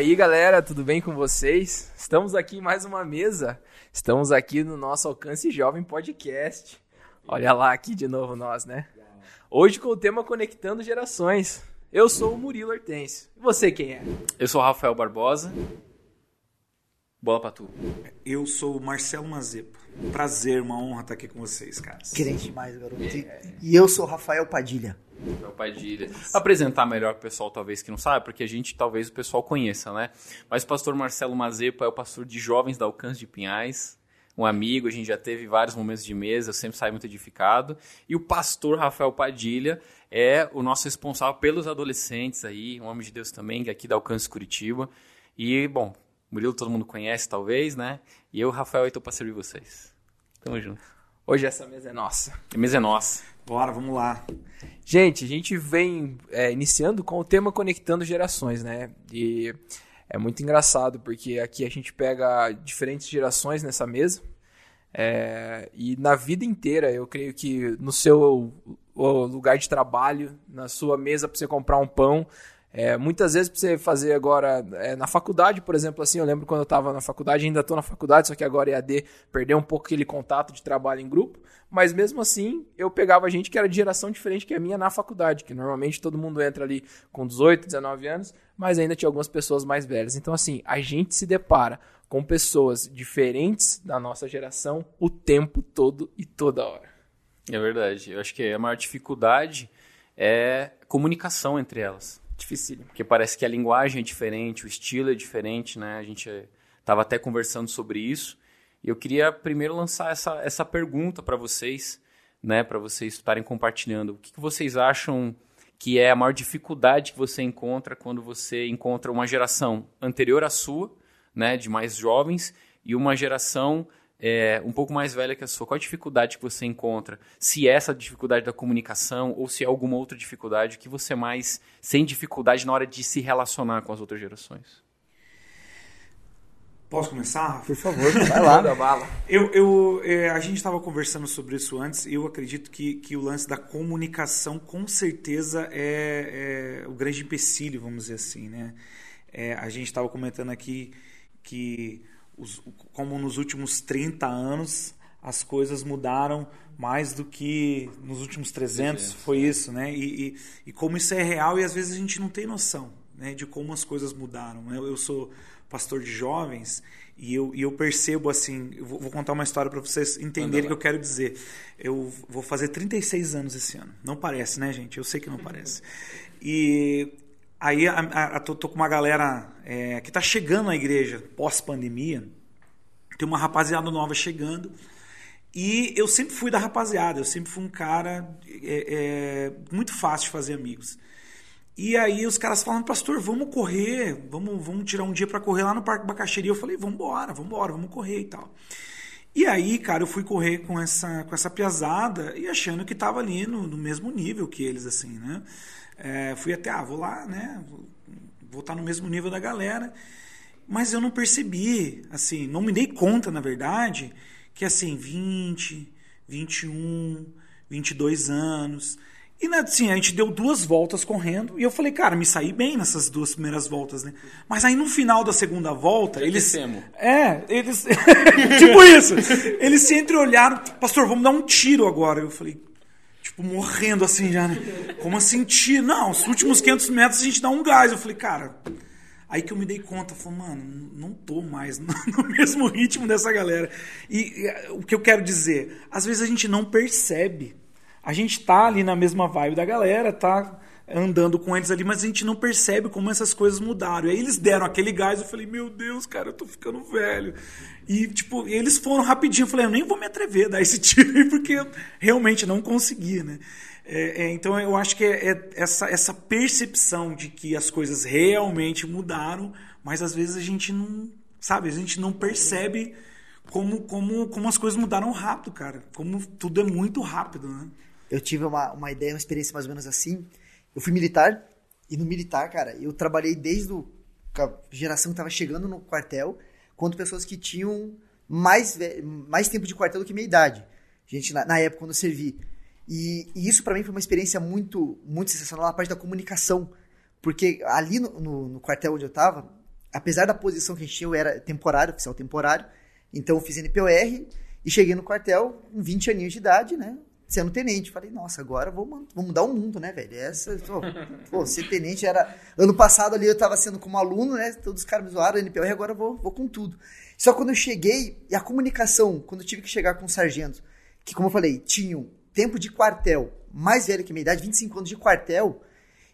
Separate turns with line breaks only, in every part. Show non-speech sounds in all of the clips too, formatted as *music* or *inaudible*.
aí, galera, tudo bem com vocês? Estamos aqui em mais uma mesa. Estamos aqui no nosso Alcance Jovem Podcast. Olha lá aqui de novo nós, né? Hoje com o tema Conectando Gerações. Eu sou o Murilo Hortêncio. E você quem é?
Eu sou o Rafael Barbosa. Bola pra tu.
Eu sou o Marcelo Mazepa. Prazer, uma honra estar aqui com vocês, caras.
Crente demais, garoto. E- E eu sou o Rafael Padilha.
Meu pai de ilha. Apresentar melhor pro pessoal, talvez, que não sabe, porque a gente, talvez, o pessoal conheça, né? Mas o pastor Marcelo Mazepa é o pastor de jovens da Alcance de Pinhais. Um amigo, a gente já teve vários momentos de mesa, eu sempre saio muito edificado. E o pastor Rafael Padilha é o nosso responsável pelos adolescentes aí, um homem de Deus também, que é aqui da Alcance Curitiba. E, bom, Murilo todo mundo conhece, talvez, né? E eu, Rafael, estou para servir vocês. Tamo junto.
Hoje essa mesa é nossa.
A mesa é nossa.
Bora, vamos lá.
Gente, a gente vem é, iniciando com o tema Conectando Gerações, né? E é muito engraçado, porque aqui a gente pega diferentes gerações nessa mesa. É, e na vida inteira, eu creio que no seu lugar de trabalho, na sua mesa para você comprar um pão, é, muitas vezes para você fazer agora é, na faculdade, por exemplo, assim, eu lembro quando eu estava na faculdade, ainda estou na faculdade, só que agora é perdeu um pouco aquele contato de trabalho em grupo, mas mesmo assim eu pegava gente que era de geração diferente que a minha na faculdade, que normalmente todo mundo entra ali com 18, 19 anos, mas ainda tinha algumas pessoas mais velhas. Então, assim, a gente se depara com pessoas diferentes da nossa geração o tempo todo e toda hora.
É verdade. Eu acho que a maior dificuldade é comunicação entre elas.
Dificílimo.
Porque parece que a linguagem é diferente, o estilo é diferente, né? A gente estava até conversando sobre isso. E eu queria primeiro lançar essa, essa pergunta para vocês, né? Para vocês estarem compartilhando. O que, que vocês acham que é a maior dificuldade que você encontra quando você encontra uma geração anterior à sua, né? De mais jovens, e uma geração é, um pouco mais velha que a sua, qual a dificuldade que você encontra? Se é essa dificuldade da comunicação ou se é alguma outra dificuldade que você mais sem dificuldade na hora de se relacionar com as outras gerações?
Posso começar, Rafa?
Por favor, vai *laughs* lá.
Manda bala.
Eu, eu, é, a gente estava conversando sobre isso antes. Eu acredito que, que o lance da comunicação, com certeza, é, é o grande empecilho, vamos dizer assim, né? É, a gente estava comentando aqui que, os, como nos últimos 30 anos, as coisas mudaram mais do que nos últimos 300,
300,
foi isso, né? E, e, e como isso é real e às vezes a gente não tem noção né, de como as coisas mudaram. né? Eu, eu sou pastor de jovens e eu, e eu percebo assim, eu vou, vou contar uma história para vocês entenderem o que eu quero dizer. Eu vou fazer 36 anos esse ano. Não parece, né, gente? Eu sei que não parece. E aí a, a, a- tô, tô com uma galera é, que tá chegando na igreja pós-pandemia. Tem uma rapaziada nova chegando. E eu sempre fui da rapaziada, eu sempre fui um cara é, é, muito fácil de fazer amigos. E aí os caras falam, pastor, vamos correr, vamos, vamos tirar um dia para correr lá no Parque Bacaxeria. Eu falei, vamos embora, vamos embora, vamos correr e tal. E aí, cara, eu fui correr com essa, com essa piazada e achando que tava ali no, no mesmo nível que eles, assim, né? É, fui até, ah, vou lá, né? Vou- estar no mesmo nível da galera. Mas eu não percebi, assim, não me dei conta, na verdade, que assim, 20, 21, 22 anos. E né, assim, a gente deu duas voltas correndo e eu falei, cara, me saí bem nessas duas primeiras voltas, né? Mas aí no final da segunda volta, eles. É, eles. *laughs* tipo isso. Eles se entreolharam, pastor, vamos dar um tiro agora. Eu falei, tipo, morrendo assim já, né? Como assim? Não, os últimos 500 metros a gente dá um gás. Eu falei, cara. Aí que eu me dei conta, falei, mano, não tô mais *laughs* no no mesmo ritmo dessa galera. E, e, o que eu quero dizer, às vezes a gente não percebe. A gente tá ali na mesma vibe da galera, tá andando com eles ali, mas a gente não percebe como essas coisas mudaram. E aí eles deram aquele gás, eu falei, meu Deus, cara, eu tô ficando velho. E, tipo, eles foram rapidinho, eu falei, eu nem vou me atrever a dar esse *laughs* tiro aí, porque eu realmente não consegui, né? É, é, então eu acho que é, é essa, essa percepção de que as coisas realmente mudaram, mas às vezes a gente não, sabe, a gente não percebe como, como, como as coisas mudaram rápido, cara. Como tudo é muito rápido, né?
Eu tive uma, uma ideia, uma experiência mais ou menos assim. Eu fui militar, e no militar, cara, eu trabalhei desde o, a geração que estava chegando no quartel, quanto pessoas que tinham mais, mais tempo de quartel do que minha idade. Gente, na, na época, quando eu servi. E, e isso para mim foi uma experiência muito, muito sensacional na parte da comunicação. Porque ali no, no- no quartel onde eu tava, apesar da posição que a gente tinha, eu era temporário, oficial temporário. Então eu fiz NPOR e cheguei no quartel com 20 aninhos de idade, né? Sendo tenente. Falei, nossa, agora vou, vou mudar o mundo, né, velho? Essa, pô, pô, ser tenente era. Ano passado ali eu tava sendo como aluno, né? Todos os caras me zoaram, NPOR, agora vou, vou com tudo. Só quando eu cheguei, e a comunicação, quando eu tive que chegar com o sargento, que, como eu falei, tinham tempo de quartel, mais velho que a minha idade, 25 anos de quartel,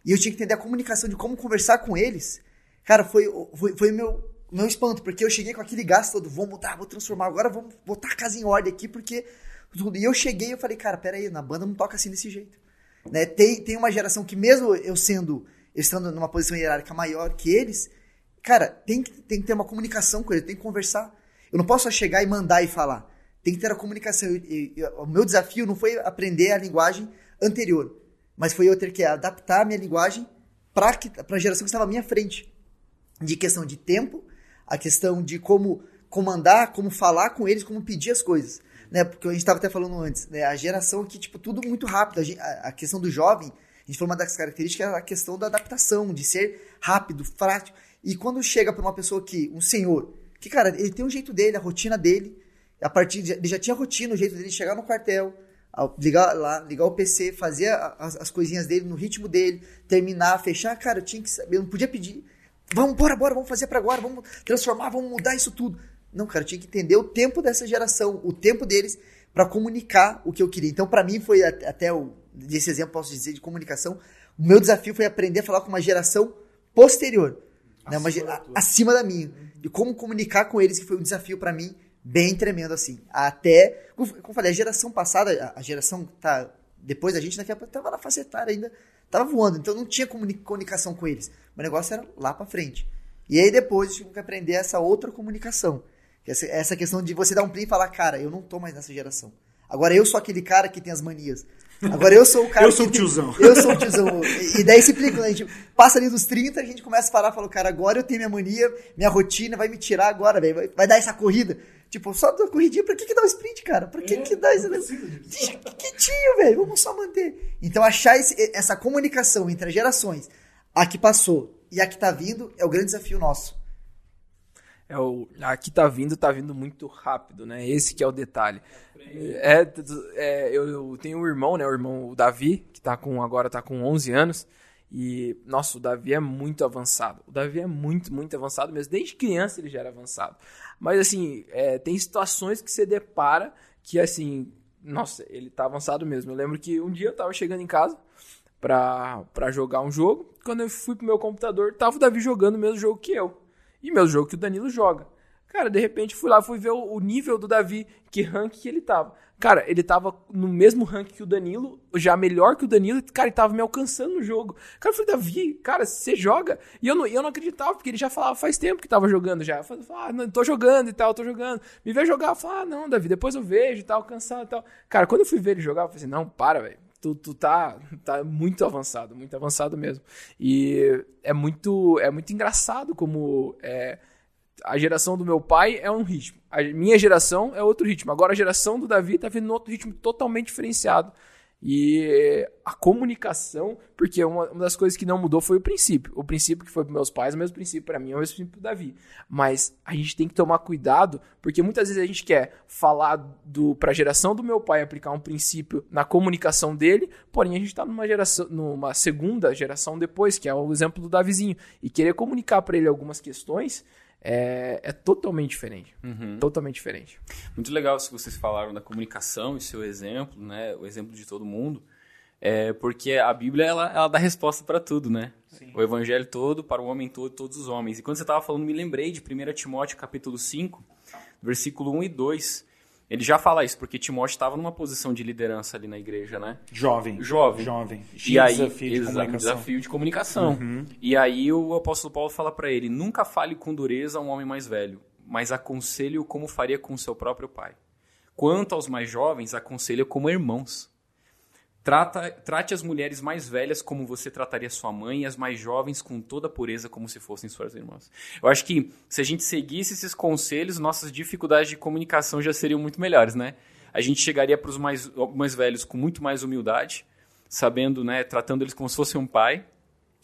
e eu tinha que entender a comunicação de como conversar com eles, cara, foi foi, foi meu, meu espanto, porque eu cheguei com aquele gás todo, vou mudar, vou transformar, agora vamos botar a casa em ordem aqui, porque tudo. E eu cheguei e eu falei, cara, peraí, na banda não toca assim desse jeito. Né? Tem, tem uma geração que, mesmo eu sendo, eu estando numa posição hierárquica maior que eles, cara, tem que, tem que ter uma comunicação com eles, tem que conversar. Eu não posso só chegar e mandar e falar. Tem que ter a comunicação. Eu, eu, o meu desafio não foi aprender a linguagem anterior, mas foi eu ter que adaptar a minha linguagem para a geração que estava à minha frente. De questão de tempo, a questão de como comandar, como falar com eles, como pedir as coisas. Né? Porque a gente estava até falando antes, né? a geração aqui, tipo, tudo muito rápido. A, a, questão do jovem, a gente falou uma das características a questão da adaptação, de ser rápido, prático. E quando chega para uma pessoa que, um senhor, que, cara, ele tem um jeito dele, a rotina dele, a partir de, ele já tinha rotina, o jeito dele chegar no quartel, ligar lá, ligar o PC, fazer as, as, coisinhas dele no ritmo dele, terminar, fechar, cara, eu tinha que saber, eu não podia pedir, vamos, bora, bora, vamos fazer para agora, vamos transformar, vamos mudar isso tudo. Não, cara, eu tinha que entender o tempo dessa geração, o tempo deles para comunicar o que eu queria. Então, para mim foi até o desse exemplo posso dizer de comunicação, o meu desafio foi aprender a falar com uma geração posterior, acima, né, uma, da, acima da minha, e como comunicar com eles que foi um desafio para mim bem tremendo assim. Até, como eu falei, a geração passada, a geração que tá depois da gente, naquela tava na faixa etária ainda, tava voando, então não tinha comunicação com eles. O negócio era lá para frente. E aí depois eu tive que aprender essa outra comunicação. Essa, questão de você dar um play e falar, cara, eu não tô mais nessa geração. Agora eu sou aquele cara que tem as manias. Agora eu sou o cara. *laughs*
eu sou o tiozão.
Tem, eu sou o tiozão. E, e daí se implica, né? A gente passa ali dos 30, a gente começa a falar, fala, cara, agora eu tenho minha mania, minha rotina, vai me tirar agora, velho. Vai, vai dar essa corrida. Tipo, só da corridinha, pra que, que dá o sprint, cara? Pra que, é, que dá isso? Deixa quietinho, velho, vamos só manter. Então, achar esse, essa comunicação entre as gerações, a que passou e a que tá vindo, é o grande desafio nosso.
É o, a que tá vindo, tá vindo muito rápido, né? Esse que é o detalhe. É, é eu, eu, tenho um irmão, né? O irmão o Davi, que tá com, agora tá com 11 anos. E, nossa, o Davi é muito avançado. O Davi é muito, muito avançado mesmo. Desde criança ele já era avançado. Mas, assim, é, tem situações que você depara que, assim, nossa, ele tá avançado mesmo. Eu lembro que um dia eu tava chegando em casa pra, pra jogar um jogo. Quando eu fui pro meu computador, tava o Davi jogando o mesmo jogo que eu. E meu jogo que o Danilo joga. Cara, de repente fui lá, fui ver o, o nível do Davi, que rank que ele tava. Cara, ele tava no mesmo rank que o Danilo, já melhor que o Danilo, cara, ele tava me alcançando no jogo. Cara, eu falei, Davi, cara, você joga? E eu não, eu não acreditava, porque ele já falava faz tempo que tava jogando já. Eu falei, ah, não, tô jogando e tal, tô jogando. Me vê jogar, eu falei, ah, não, Davi, depois eu vejo e tal, cansado e tal. Cara, quando eu fui ver ele jogar, eu falei assim, não, para, velho. Tu, tu tá, tá muito avançado, muito avançado mesmo. E é muito, é muito engraçado como é, a geração do meu pai é um ritmo. A minha geração é outro ritmo. Agora a geração do Davi tá vindo outro ritmo totalmente diferenciado. E a comunicação, porque uma, uma, das coisas que não mudou foi o princípio. O princípio que foi para meus pais, o mesmo princípio para mim, é o mesmo princípio para Davi. Mas a gente tem que tomar cuidado, porque muitas vezes a gente quer falar para a geração do meu pai aplicar um princípio na comunicação dele, porém a gente está numa geração, numa segunda geração depois, que é o exemplo do Davizinho, e querer comunicar para ele algumas questões é, é totalmente diferente. Uhum. Totalmente diferente.
Muito legal se vocês falaram da comunicação e seu exemplo, né? O exemplo de todo mundo. É porque a Bíblia ela, ela dá resposta para tudo, né? Sim. O evangelho todo para o homem todo, todos os homens. E quando você estava falando, me lembrei de 1 Timóteo capítulo 5, versículo 1 e 2, ele já fala isso, porque Timóteo estava numa posição de liderança ali na igreja, né?
Jovem.
Jovem.
Jovem.
E aí, desafio de comunicação. desafio de comunicação. Uhum. E aí o apóstolo Paulo fala para ele: nunca fale com dureza a um homem mais velho, mas aconselhe-o como faria com seu próprio pai. Quanto aos mais jovens, aconselhe como irmãos. Trata, trate as mulheres mais velhas como você trataria sua mãe e as mais jovens com toda a pureza como se fossem suas irmãs. Eu acho que se a gente seguisse esses conselhos, nossas dificuldades de comunicação já seriam muito melhores, né? A gente chegaria para os mais, mais velhos com muito mais humildade, sabendo, né, tratando eles como se fosse um pai.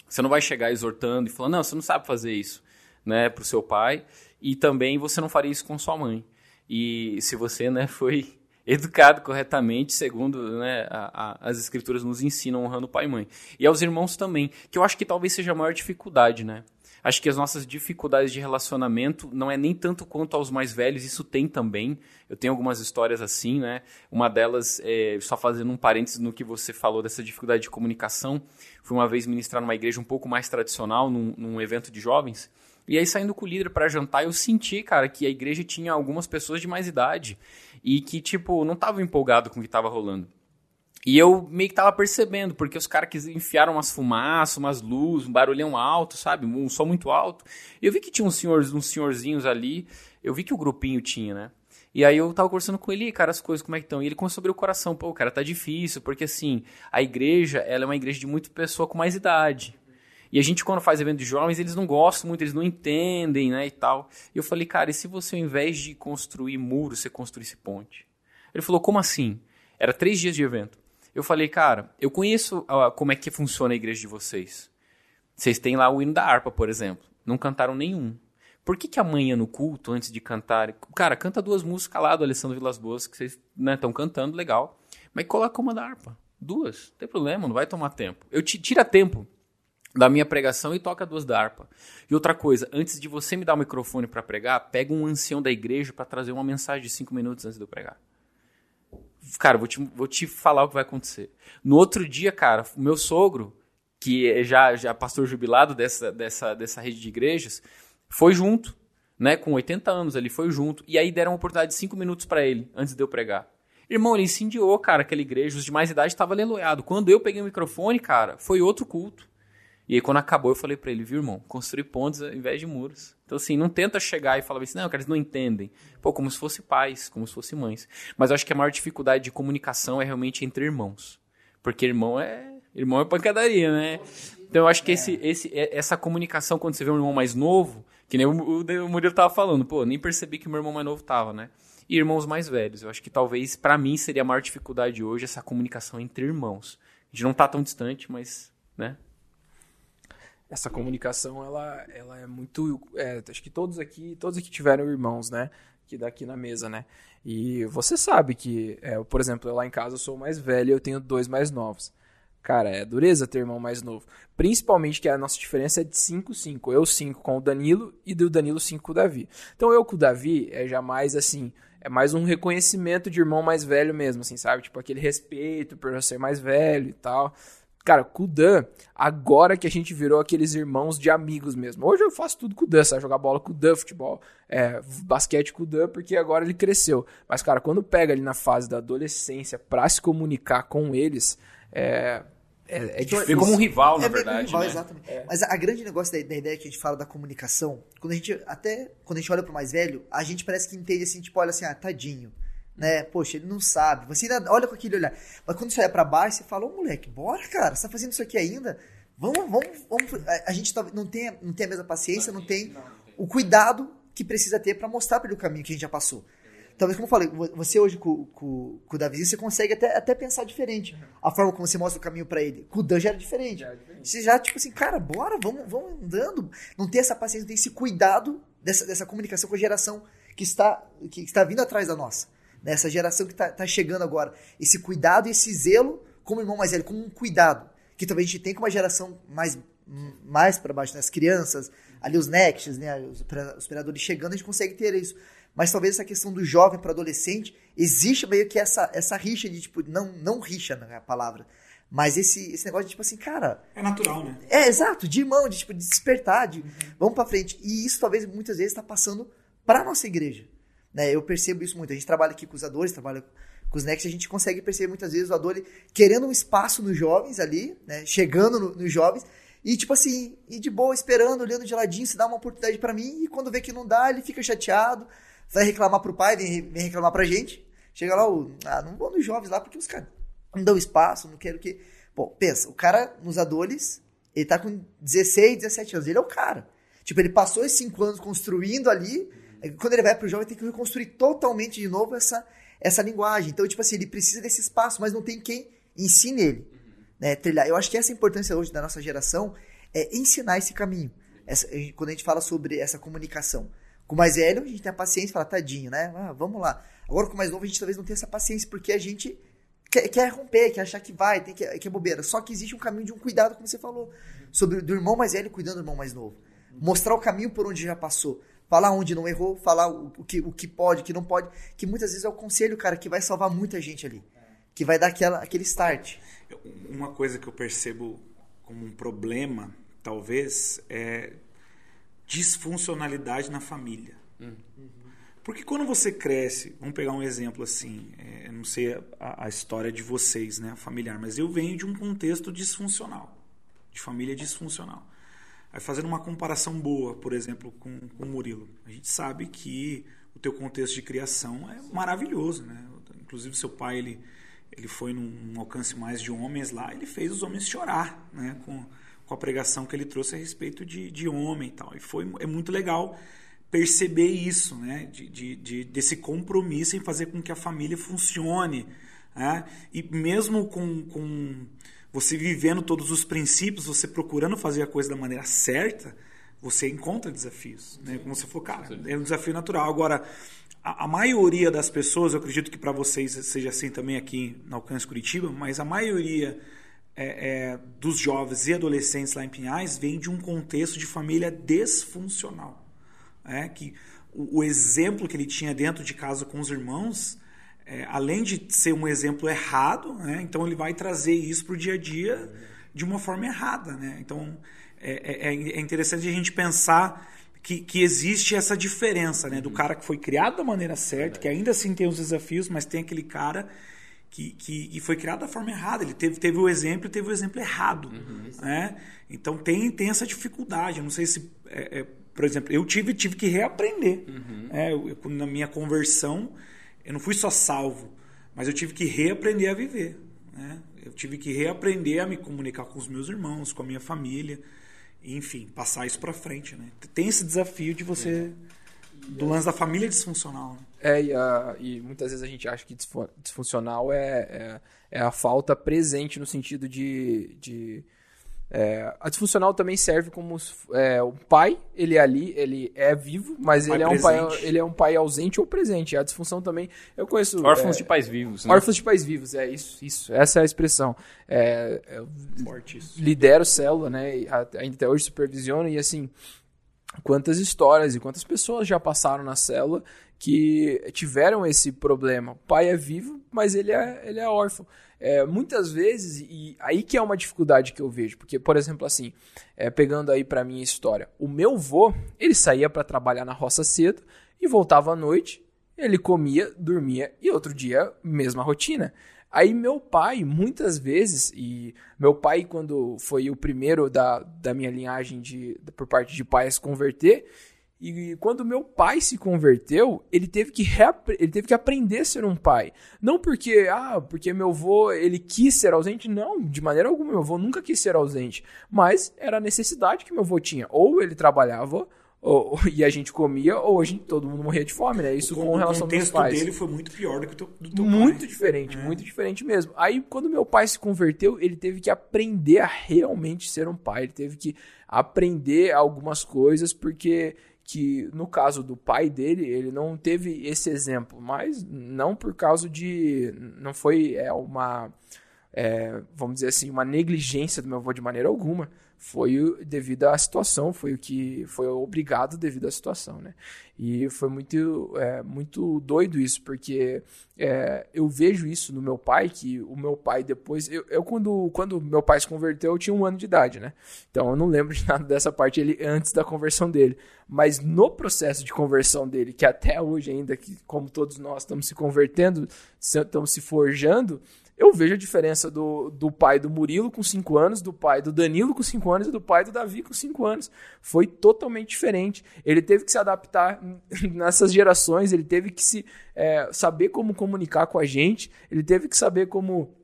Você não vai chegar exortando e falando, não, você não sabe fazer isso. né, para o seu pai, e também você não faria isso com sua mãe. E se você né, *laughs* foi educado corretamente, segundo né, a, a, as escrituras nos ensinam, honrando pai e mãe. E aos irmãos também, que eu acho que talvez seja a maior dificuldade, né? Acho que as nossas dificuldades de relacionamento não é nem tanto quanto aos mais velhos, isso tem também. Eu tenho algumas histórias assim, né? Uma delas, é, só fazendo um parênteses no que você falou dessa dificuldade de comunicação, fui uma vez ministrar numa igreja um pouco mais tradicional, num, num evento de jovens, e aí, saindo com o líder para jantar, eu senti, cara, que a igreja tinha algumas pessoas de mais idade e que, tipo, não estavam empolgado com o que estava rolando. E eu meio que tava percebendo, porque os caras enfiaram umas fumaças, umas luzes, um barulhão alto, sabe? Um som muito alto. E eu vi que tinha uns, senhores, uns senhorzinhos ali, eu vi que o grupinho tinha, né? E aí eu tava conversando com ele, cara, as coisas como é que estão? E ele começou a abrir o coração, pô, cara, tá difícil, porque assim, a igreja, ela é uma igreja de muita pessoa com mais idade. E a gente, quando faz evento de jovens, eles não gostam muito, eles não entendem, né, e tal. E eu falei, cara, e se você, ao invés de construir muros, você construísse ponte? Ele falou, como assim? Era três dias de evento. Eu falei, cara, eu conheço uh, como é que funciona a igreja de vocês. Vocês têm lá o hino da harpa, por exemplo. Não cantaram nenhum. Por que, que amanhã no culto, antes de cantar. Cara, canta duas músicas lá do Alessandro Vilas Boas, que vocês estão né, cantando, legal. Mas coloca uma da harpa. Duas. Não tem problema, não vai tomar tempo. Eu te tira tempo da minha pregação e toca duas da harpa. E outra coisa, antes de você me dar o microfone para pregar, pega um ancião da igreja para trazer uma mensagem de cinco minutos antes de eu pregar. Cara, vou te, vou te falar o que vai acontecer. No outro dia, cara, o meu sogro, que é já, já pastor jubilado dessa, dessa, dessa rede de igrejas, foi junto, né? Com 80 anos, ele foi junto. E aí deram uma oportunidade de cinco minutos para ele, antes de eu pregar. Irmão, ele incendiou, cara, aquela igreja. Os de mais idade estavam aleluiados. Quando eu peguei o microfone, cara, foi outro culto. E aí, quando acabou, eu falei para ele, viu, irmão, construir pontes ao invés de muros. Então, assim, não tenta chegar e falar assim, não, cara, eles não entendem. Pô, como se fosse pais, como se fosse mães. Mas eu acho que a maior dificuldade de comunicação é realmente entre irmãos. Porque irmão é. Irmão é pancadaria, né? Então eu acho que esse, esse, essa comunicação, quando você vê um irmão mais novo, que nem o, o Murilo tava falando, pô, nem percebi que o meu irmão mais novo tava, né? E irmãos mais velhos. Eu acho que talvez, para mim, seria a maior dificuldade hoje essa comunicação entre irmãos. A gente não tá tão distante, mas, né?
Essa comunicação ela, ela é muito é, acho que todos aqui todos aqui tiveram irmãos né que daqui na mesa né. E você sabe que é, por exemplo eu lá em casa eu sou o mais velho e eu tenho dois mais novos. Cara é dureza ter irmão mais novo. Principalmente que a nossa diferença é de 5 5 eu 5 com o Danilo e do Danilo 5 com o Davi. Então eu com o Davi é jamais assim é mais um reconhecimento de irmão mais velho mesmo assim sabe? Tipo aquele respeito por eu ser mais velho e tal Cara, com o Dan, agora que a gente virou aqueles irmãos de amigos mesmo. Hoje eu faço tudo com o Dan, sabe? Jogar bola com o Dan, futebol, é, basquete com o Dan, porque agora ele cresceu. Mas, cara, quando pega ali na fase da adolescência pra se comunicar com eles, é, é, é
difícil. como um rival, na é, verdade. Rival,
né? Exatamente. É. Mas a, a, grande negócio da, da, ideia que a gente fala da comunicação, quando a gente, até quando a gente olha pro mais velho, a gente parece que entende assim, tipo, olha assim, ah, tadinho né? Poxa, ele não sabe. Você ainda olha com aquele olhar. Mas quando você olha para baixo, você fala, ô moleque, bora, cara, você tá fazendo isso aqui ainda? Vamos, vamos, vamos. A, a gente tá, não, tem, não tem a mesma paciência, não tem o cuidado que precisa ter para mostrar para ele o caminho que a gente já passou. Talvez, como eu falei, você hoje com, com, com o Davi, você consegue até, até pensar diferente. A forma como você mostra o caminho para ele. Com o Dan já era diferente. Já diferente. Você já, tipo assim, cara, bora, vamos, vamos andando. Não tem essa paciência, não tem esse cuidado dessa, dessa comunicação com a geração que está, que está vindo atrás da nossa nessa geração que está tá chegando agora. Esse cuidado e esse zelo como irmão mais velho, como um cuidado. Que talvez a gente tenha com uma geração mais, mais para baixo, né? as crianças, ali os nexts, né? os operadores chegando, a gente consegue ter isso. Mas talvez essa questão do jovem para adolescente, existe meio que essa, essa rixa de, tipo, não, não rixa na né, palavra, mas esse, esse negócio de, tipo assim, cara...
É natural, né?
É, exato, de irmão, de, tipo, de despertar, de uhum. vamos para frente. E isso talvez muitas vezes está passando para nossa igreja. Né? Eu percebo isso muito. A gente trabalha aqui com os adores, trabalha com os Next, a gente consegue perceber muitas vezes o Adore querendo um espaço nos jovens ali, né? chegando no, nos jovens, e tipo assim, e de boa, esperando, olhando de ladinho, se dá uma oportunidade para mim, e quando vê que não dá, ele fica chateado, vai reclamar pro pai, vem, vem reclamar pra gente. Chega lá, o, ah, não vou nos jovens lá, porque os caras não dão espaço, não quero que. Bom, pensa, o cara nos Adores, ele tá com 16, 17 anos, ele é o cara. Tipo, ele passou esses 5 anos construindo ali quando ele vai pro jovem, tem que reconstruir totalmente de novo essa, essa linguagem. Então, tipo assim, ele precisa desse espaço, mas não tem quem ensine ele. Né, trilhar. Eu acho que essa importância hoje da nossa geração é ensinar esse caminho. essa, quando a gente fala sobre essa comunicação. Com o mais velho, a gente tem a paciência e fala, tadinho, né? Ah, vamos lá. Agora com o mais novo, a gente talvez não tenha essa paciência, porque a gente quer, quer romper, quer achar que vai, tem que, que é bobeira. Só que existe um caminho de um cuidado, como você falou, sobre do irmão mais velho cuidando do irmão mais novo. Mostrar o caminho por onde já passou. Falar onde não errou, falar o, que, o que pode, o que não pode. Que muitas vezes é o conselho, cara, que vai salvar muita gente ali. Que vai dar aquela, aquele start.
Uma coisa que eu percebo como um problema, talvez, é disfuncionalidade na família. Uhum. Porque quando você cresce, vamos pegar um exemplo assim, é, não sei a, a, história de vocês, né, familiar, mas eu venho de um contexto disfuncional, de família disfuncional. Aí fazendo uma comparação boa, por exemplo, com, com o Murilo, a gente sabe que o teu contexto de criação é maravilhoso, né? Inclusive seu pai ele ele foi num, alcance mais de homens lá, ele fez os homens chorar, né? Com, com a pregação que ele trouxe a respeito de, de homem e tal. E foi é muito legal perceber isso, né? De, de, de, desse compromisso em fazer com que a família funcione. Né? E mesmo com, com você vivendo todos os princípios, você procurando fazer a coisa da maneira certa, você encontra desafios. Né? Como você falou, cara, é um desafio natural. Agora, a, a maioria das pessoas, eu acredito que para vocês seja assim também aqui no Alcance Curitiba, mas a maioria é, é, dos jovens e adolescentes lá em Pinhais vem de um contexto de família desfuncional é, que o, o, exemplo que ele tinha dentro de casa com os irmãos, é, além de ser um exemplo errado, né, então ele vai trazer isso para o dia a dia de uma forma errada. Né? Então é, é, é, é interessante a gente pensar que, que existe essa diferença né, do uhum. cara que foi criado da maneira certa, que ainda assim tem os desafios, mas tem aquele cara que, que, foi criado da forma errada. Ele teve, teve o exemplo e teve o exemplo errado. Uhum, né? Então tem, tem essa dificuldade. Eu não sei se é, é, por exemplo, eu tive, tive que reaprender. Uhum. É, eu, eu, na minha conversão, eu não fui só salvo, mas eu tive que reaprender a viver. Né? Eu tive que reaprender a me comunicar com os meus irmãos, com a minha família, enfim, passar isso para frente. Né? Tem esse desafio de você. Do lance da família disfuncional. Né?
É, e, a, e, muitas vezes a gente acha que disfuncional é, é, é a falta presente no sentido de, de é, a disfuncional também serve como é, o pai, ele é ali, ele é vivo, mas ele é, um pai, ele é um pai ausente ou presente. A disfunção também, eu conheço...
Órfãos
é,
de pais vivos. Né?
Órfãos de pais vivos, é isso, isso. Essa é a expressão. É,
Forte isso.
Lidero célula, né, ainda até hoje supervisiono e assim, quantas histórias e quantas pessoas já passaram na célula que tiveram esse problema. O pai é vivo, mas ele é, ele é órfão. É, muitas vezes, e aí que é uma dificuldade que eu vejo, porque, por exemplo, assim, é, pegando aí para minha história, o meu vô, ele saía para trabalhar na roça cedo e voltava à noite, ele comia, dormia e outro dia, mesma rotina. Aí meu pai, muitas vezes, e meu pai, quando foi o primeiro da, da minha linhagem de, por parte de pai a se converter, e quando meu pai se converteu, ele teve que ele teve que aprender a ser um pai. Não porque, ah, porque meu avô, ele quis ser ausente, não, de maneira alguma, meu avô nunca quis ser ausente, mas era a necessidade que meu avô tinha. Ou ele trabalhava, ou, *laughs* e a gente comia, ou a gente, todo mundo morria de fome, né? Isso o, com relação aos pais.
O dele foi muito pior do que o teu, do teu
Muito pai. diferente, é. muito diferente mesmo. Aí, quando meu pai se converteu, ele teve que aprender a realmente ser um pai. Ele teve que aprender algumas coisas, porque que no caso do pai dele, ele não teve esse exemplo, mas não por causa de. Não foi é, uma. É, vamos dizer assim, uma negligência do meu avô de maneira alguma foi devido à situação, foi o que foi obrigado devido à situação, né? E foi muito, é, muito doido isso, porque é, eu vejo isso no meu pai, que o meu pai depois, eu, eu, quando, quando meu pai se converteu, eu tinha um ano de idade, né? Então eu não lembro *laughs* de nada dessa parte ele antes da conversão dele, mas no processo de conversão dele, que até hoje ainda, que como todos nós estamos se convertendo, estamos se forjando, eu vejo a diferença do, do pai do Murilo com 5 anos, do pai do Danilo com 5 anos e do pai do Davi com 5 anos. Foi totalmente diferente. Ele teve que se adaptar *laughs* nessas gerações, ele teve que se é, saber como comunicar com a gente, ele teve que saber como.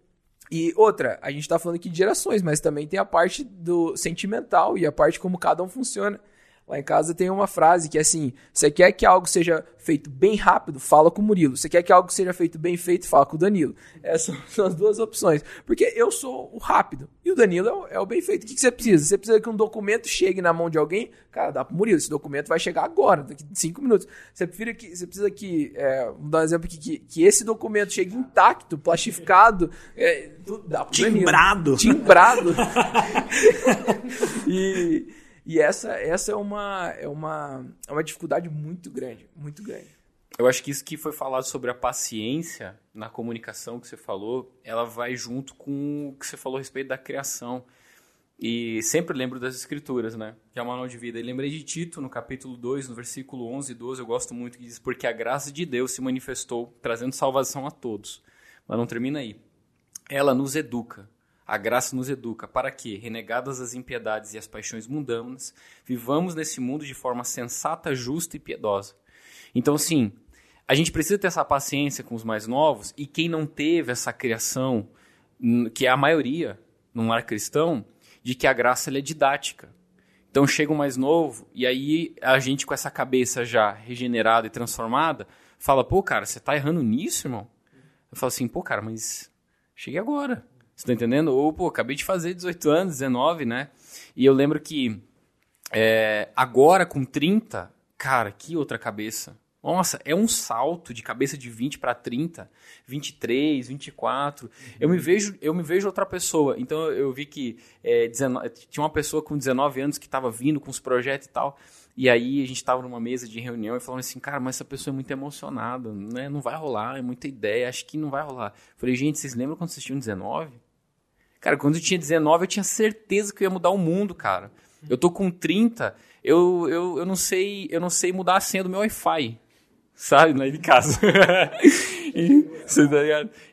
E outra, a gente está falando aqui de gerações, mas também tem a parte do sentimental e a parte como cada um funciona. Lá em casa tem uma frase que é assim: você quer que algo seja feito bem rápido, fala com o Murilo. Você quer que algo seja feito bem feito, fala com o Danilo. Essas *laughs* são as duas opções. Porque eu sou o rápido e o Danilo é o, é o bem feito. O que, que, você precisa? Você precisa que um documento chegue na mão de alguém? Cara, dá pro Murilo. Esse documento vai chegar agora, daqui cinco minutos. Você, precisa que, você precisa que. É, vou dar um exemplo aqui: que, que esse documento chegue intacto, plastificado. É, dá pro
Timbrado.
Danilo. Timbrado. *laughs* e. E essa, essa é, uma, é, uma, é uma dificuldade muito grande, muito grande.
Eu acho que isso que foi falado sobre a paciência na comunicação que você falou, ela vai junto com o que você falou a respeito da criação. E sempre lembro das escrituras, né? Que é o manual de vida. E lembrei de Tito, no capítulo 2, no versículo 11 e 12, eu gosto muito, que diz, porque a graça de Deus se manifestou, trazendo salvação a todos. Mas não termina aí. Ela nos educa a graça nos educa para que, renegadas as impiedades e as paixões mundanas, vivamos nesse mundo de forma sensata, justa e piedosa. Então, assim, a gente precisa ter essa paciência com os mais novos e quem não teve essa criação, que é a maioria no lar cristão, de que a graça é didática. Então chega um mais novo e aí a gente com essa cabeça já regenerada e transformada fala, pô, cara, você tá errando nisso, irmão? Eu falo assim, pô, cara, mas cheguei agora. Você tá entendendo? Ou, pô, acabei de fazer 18 anos, 19, né? E eu lembro que é, agora com 30, cara, que outra cabeça. Nossa, é um salto de cabeça de 20 para 30, 23, 24. Uhum. Eu me vejo, eu me vejo outra pessoa. Então eu vi que é, 19, tinha uma pessoa com 19 anos que estava vindo com os projetos e tal. E aí a gente estava numa mesa de reunião e falando assim, cara, mas essa pessoa é muito emocionada, né? Não vai rolar, é muita ideia, acho que não vai rolar. falei, gente, vocês lembram quando vocês tinham 19? Cara, quando eu tinha 19, eu tinha certeza que eu ia mudar o mundo, cara. Eu tô com 30, eu, eu, eu não sei, eu não sei mudar a senha do meu Wi-Fi. Sabe, na de casa. *laughs* Tá?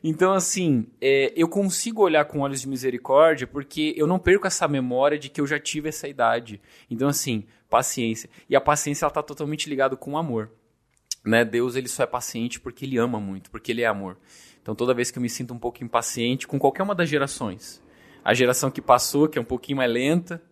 Então, assim, é, eu consigo olhar com olhos de misericórdia porque eu não perco essa memória de que eu já tive essa idade. Então, assim, paciência. E a paciência, ela tá totalmente ligada com o amor. Né? Deus, ele só é paciente porque ele ama muito, porque ele é amor. Então, toda vez que eu me sinto um pouco impaciente com qualquer uma das gerações, a geração que passou, que é um pouquinho mais lenta,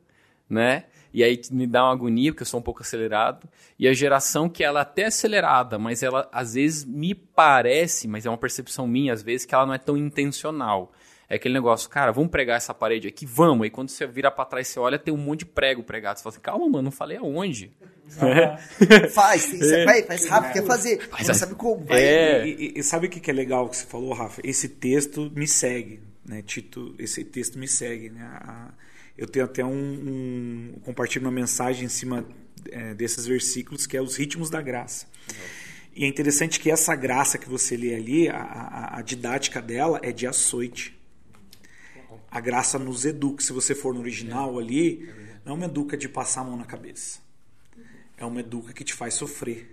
né? E aí me dá uma agonia, porque eu sou um pouco acelerado. E a geração que ela é até acelerada, mas ela às vezes me parece, mas é uma percepção minha, às vezes, que ela não é tão intencional. É aquele negócio, cara, vamos pregar essa parede aqui? Vamos. Aí quando você vira para trás, você olha, tem um monte de prego pregado. Você fala assim, calma, mano, não falei aonde. *laughs*
faz, tem, é. vai, faz rápido, quer fazer. Faz, não sabe como.
É. E, e, e, sabe o que é legal que você falou, Rafa? Esse texto me segue, né? Tito, esse texto me segue, né? A, eu tenho até um, um compartilho uma mensagem em cima é, desses versículos que é os ritmos da graça. Uhum. E é interessante que essa graça que você lê ali, a, a, a didática dela é de açoite. A graça nos educa. Se você for no original ali, não é uma educa de passar a mão na cabeça é uma educa que te faz sofrer.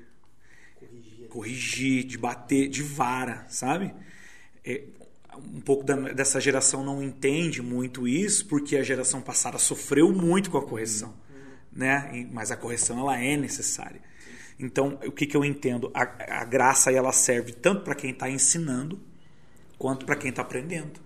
Corrigir, de bater, de vara, sabe? É, um pouco da, dessa geração não entende muito isso, porque a geração passada sofreu muito com a correção. Uhum. Né? Mas a correção ela é necessária. Então, o que, que eu entendo? A, a graça ela serve tanto para quem está ensinando, quanto para quem está aprendendo.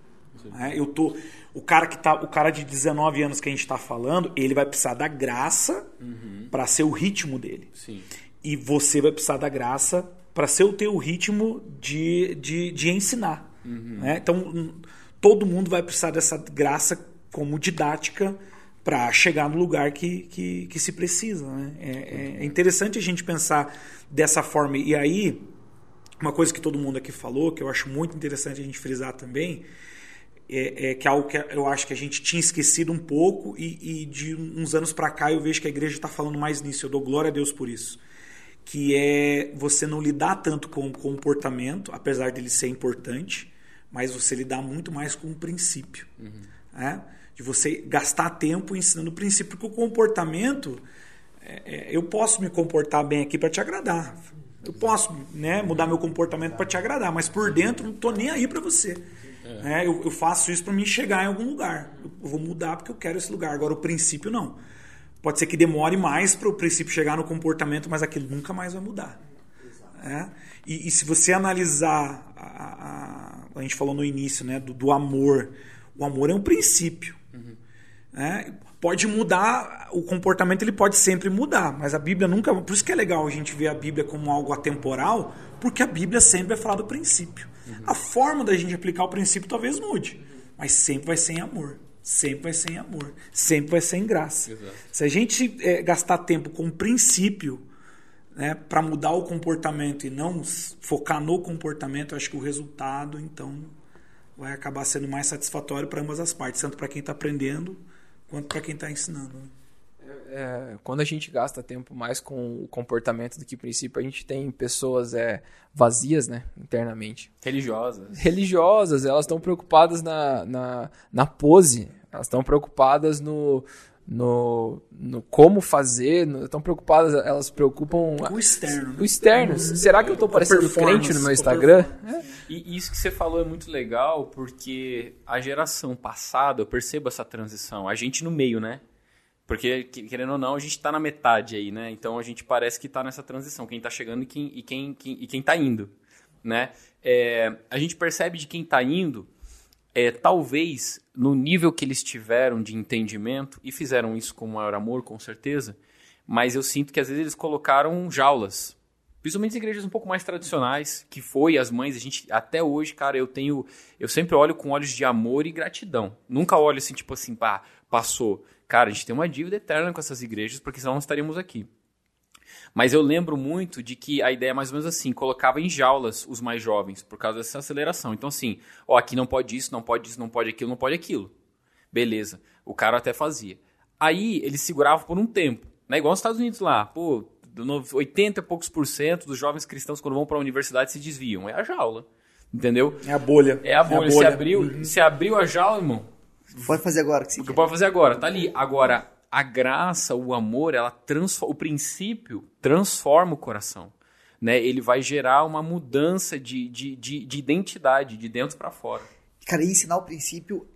É, eu tô, o cara que tá, o cara de 19 anos que a gente está falando, ele vai precisar da graça uhum. para ser o ritmo dele.
Sim.
E você vai precisar da graça para ser o teu ritmo de, de, de ensinar. Uhum. Né? Então, todo mundo vai precisar dessa graça como didática para chegar no lugar que, que, que se precisa. Né? É, é, é interessante a gente pensar dessa forma. E aí, uma coisa que todo mundo aqui falou, que eu acho muito interessante a gente frisar também, é, é, que é algo que eu acho que a gente tinha esquecido um pouco e, e de uns anos para cá eu vejo que a igreja está falando mais nisso. Eu dou glória a Deus por isso. Que é você não lidar tanto com o comportamento, apesar dele ser importante, mas você lidar muito mais com o princípio. Uhum. Né? De você gastar tempo ensinando o princípio, porque o comportamento, é, é eu posso me comportar bem aqui para te agradar. Eu posso né, mudar meu comportamento para te agradar, mas por dentro não estou nem aí para você. É. É, eu, eu, faço isso para me chegar em algum lugar. Eu vou mudar porque eu quero esse lugar. Agora, o princípio, não. Pode ser que demore mais para o princípio chegar no comportamento, mas aquilo nunca mais vai mudar. É? E, e, se você analisar, a, a, a, gente falou no início né, do, do, amor. O amor é um princípio. Uhum. É? pode mudar, o comportamento ele pode sempre mudar, mas a Bíblia nunca. Por isso que é legal a gente ver a Bíblia como algo atemporal, porque a Bíblia sempre vai falar do princípio. Uhum. A forma da gente aplicar o princípio talvez mude, mas sempre vai ser em amor. Sempre vai ser em amor. Sempre vai ser em graça. Exato. Se a gente é, gastar tempo com o princípio né, para mudar o comportamento e não focar no comportamento, acho que o resultado, então, vai acabar sendo mais satisfatório para ambas as partes, tanto para quem está aprendendo quanto para quem está ensinando. Né?
É, quando a gente gasta tempo mais com o comportamento do que princípio, a gente tem pessoas é, vazias, né, internamente.
Religiosas.
Religiosas, elas estão preocupadas na, na, na pose, elas estão preocupadas no, no, no como fazer, estão preocupadas, elas se preocupam...
O externo. Né?
O externo. Será que eu estou parecendo crente no meu Instagram?
É. E isso que você falou é muito legal, porque a geração passada, eu percebo essa transição, a gente no meio, né? Porque, querendo ou não, a gente está na metade aí, né? Então a gente parece que está nessa transição, quem está chegando e quem, e quem, quem, e quem tá indo, né? É, a gente percebe de quem está indo, é, talvez no nível que eles tiveram de entendimento, e fizeram isso com maior amor, com certeza, mas eu sinto que às vezes eles colocaram jaulas. Principalmente em igrejas um pouco mais tradicionais, que foi as mães, a gente até hoje, cara, eu tenho, eu sempre olho com olhos de amor e gratidão. Nunca olho assim, tipo assim, pá, passou. Cara, a gente tem uma dívida eterna com essas igrejas, porque senão não estaríamos aqui. Mas eu lembro muito de que a ideia é mais ou menos assim, colocava em jaulas os mais jovens, por causa dessa aceleração. Então assim, ó, aqui não pode isso, não pode isso, não pode aquilo, não pode aquilo. Beleza, o cara até fazia. Aí ele segurava por um tempo, né? Igual nos Estados Unidos lá, pô, 80 e poucos por cento dos jovens cristãos quando vão para a universidade se desviam. É a jaula. Entendeu?
É a bolha.
É a bolha. É a bolha. Se, abriu, uhum. se abriu a jaula, irmão,
Pode fazer agora.
Que o que pode fazer agora, tá ali. Agora, a graça, o amor, ela transforma, o princípio transforma o coração. Né? Ele vai gerar uma mudança de, de, de, de identidade, de dentro para fora.
Cara, ensinar o princípio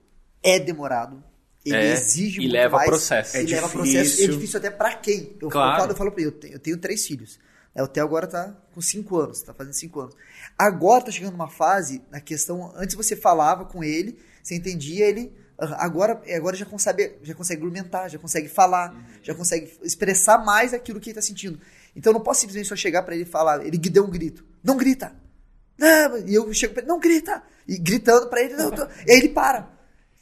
é demorado. Ele é, exige
e muito leva mais. processo.
É leva processo. É difícil até para quem. Eu, claro. eu, eu falo pra ele, eu tenho, eu tenho três filhos. O Theo agora tá com cinco anos, tá fazendo cinco anos. Agora tá chegando uma fase, na questão, antes você falava com ele, você entendia, ele Agora, agora já consegue, já consegue argumentar, já consegue falar, uhum. já consegue expressar mais aquilo que ele está sentindo. Então eu não posso simplesmente só chegar para ele e falar, ele deu um grito. Não grita! Não, e eu chego para ele, não grita! E gritando para ele, não, e aí ele para.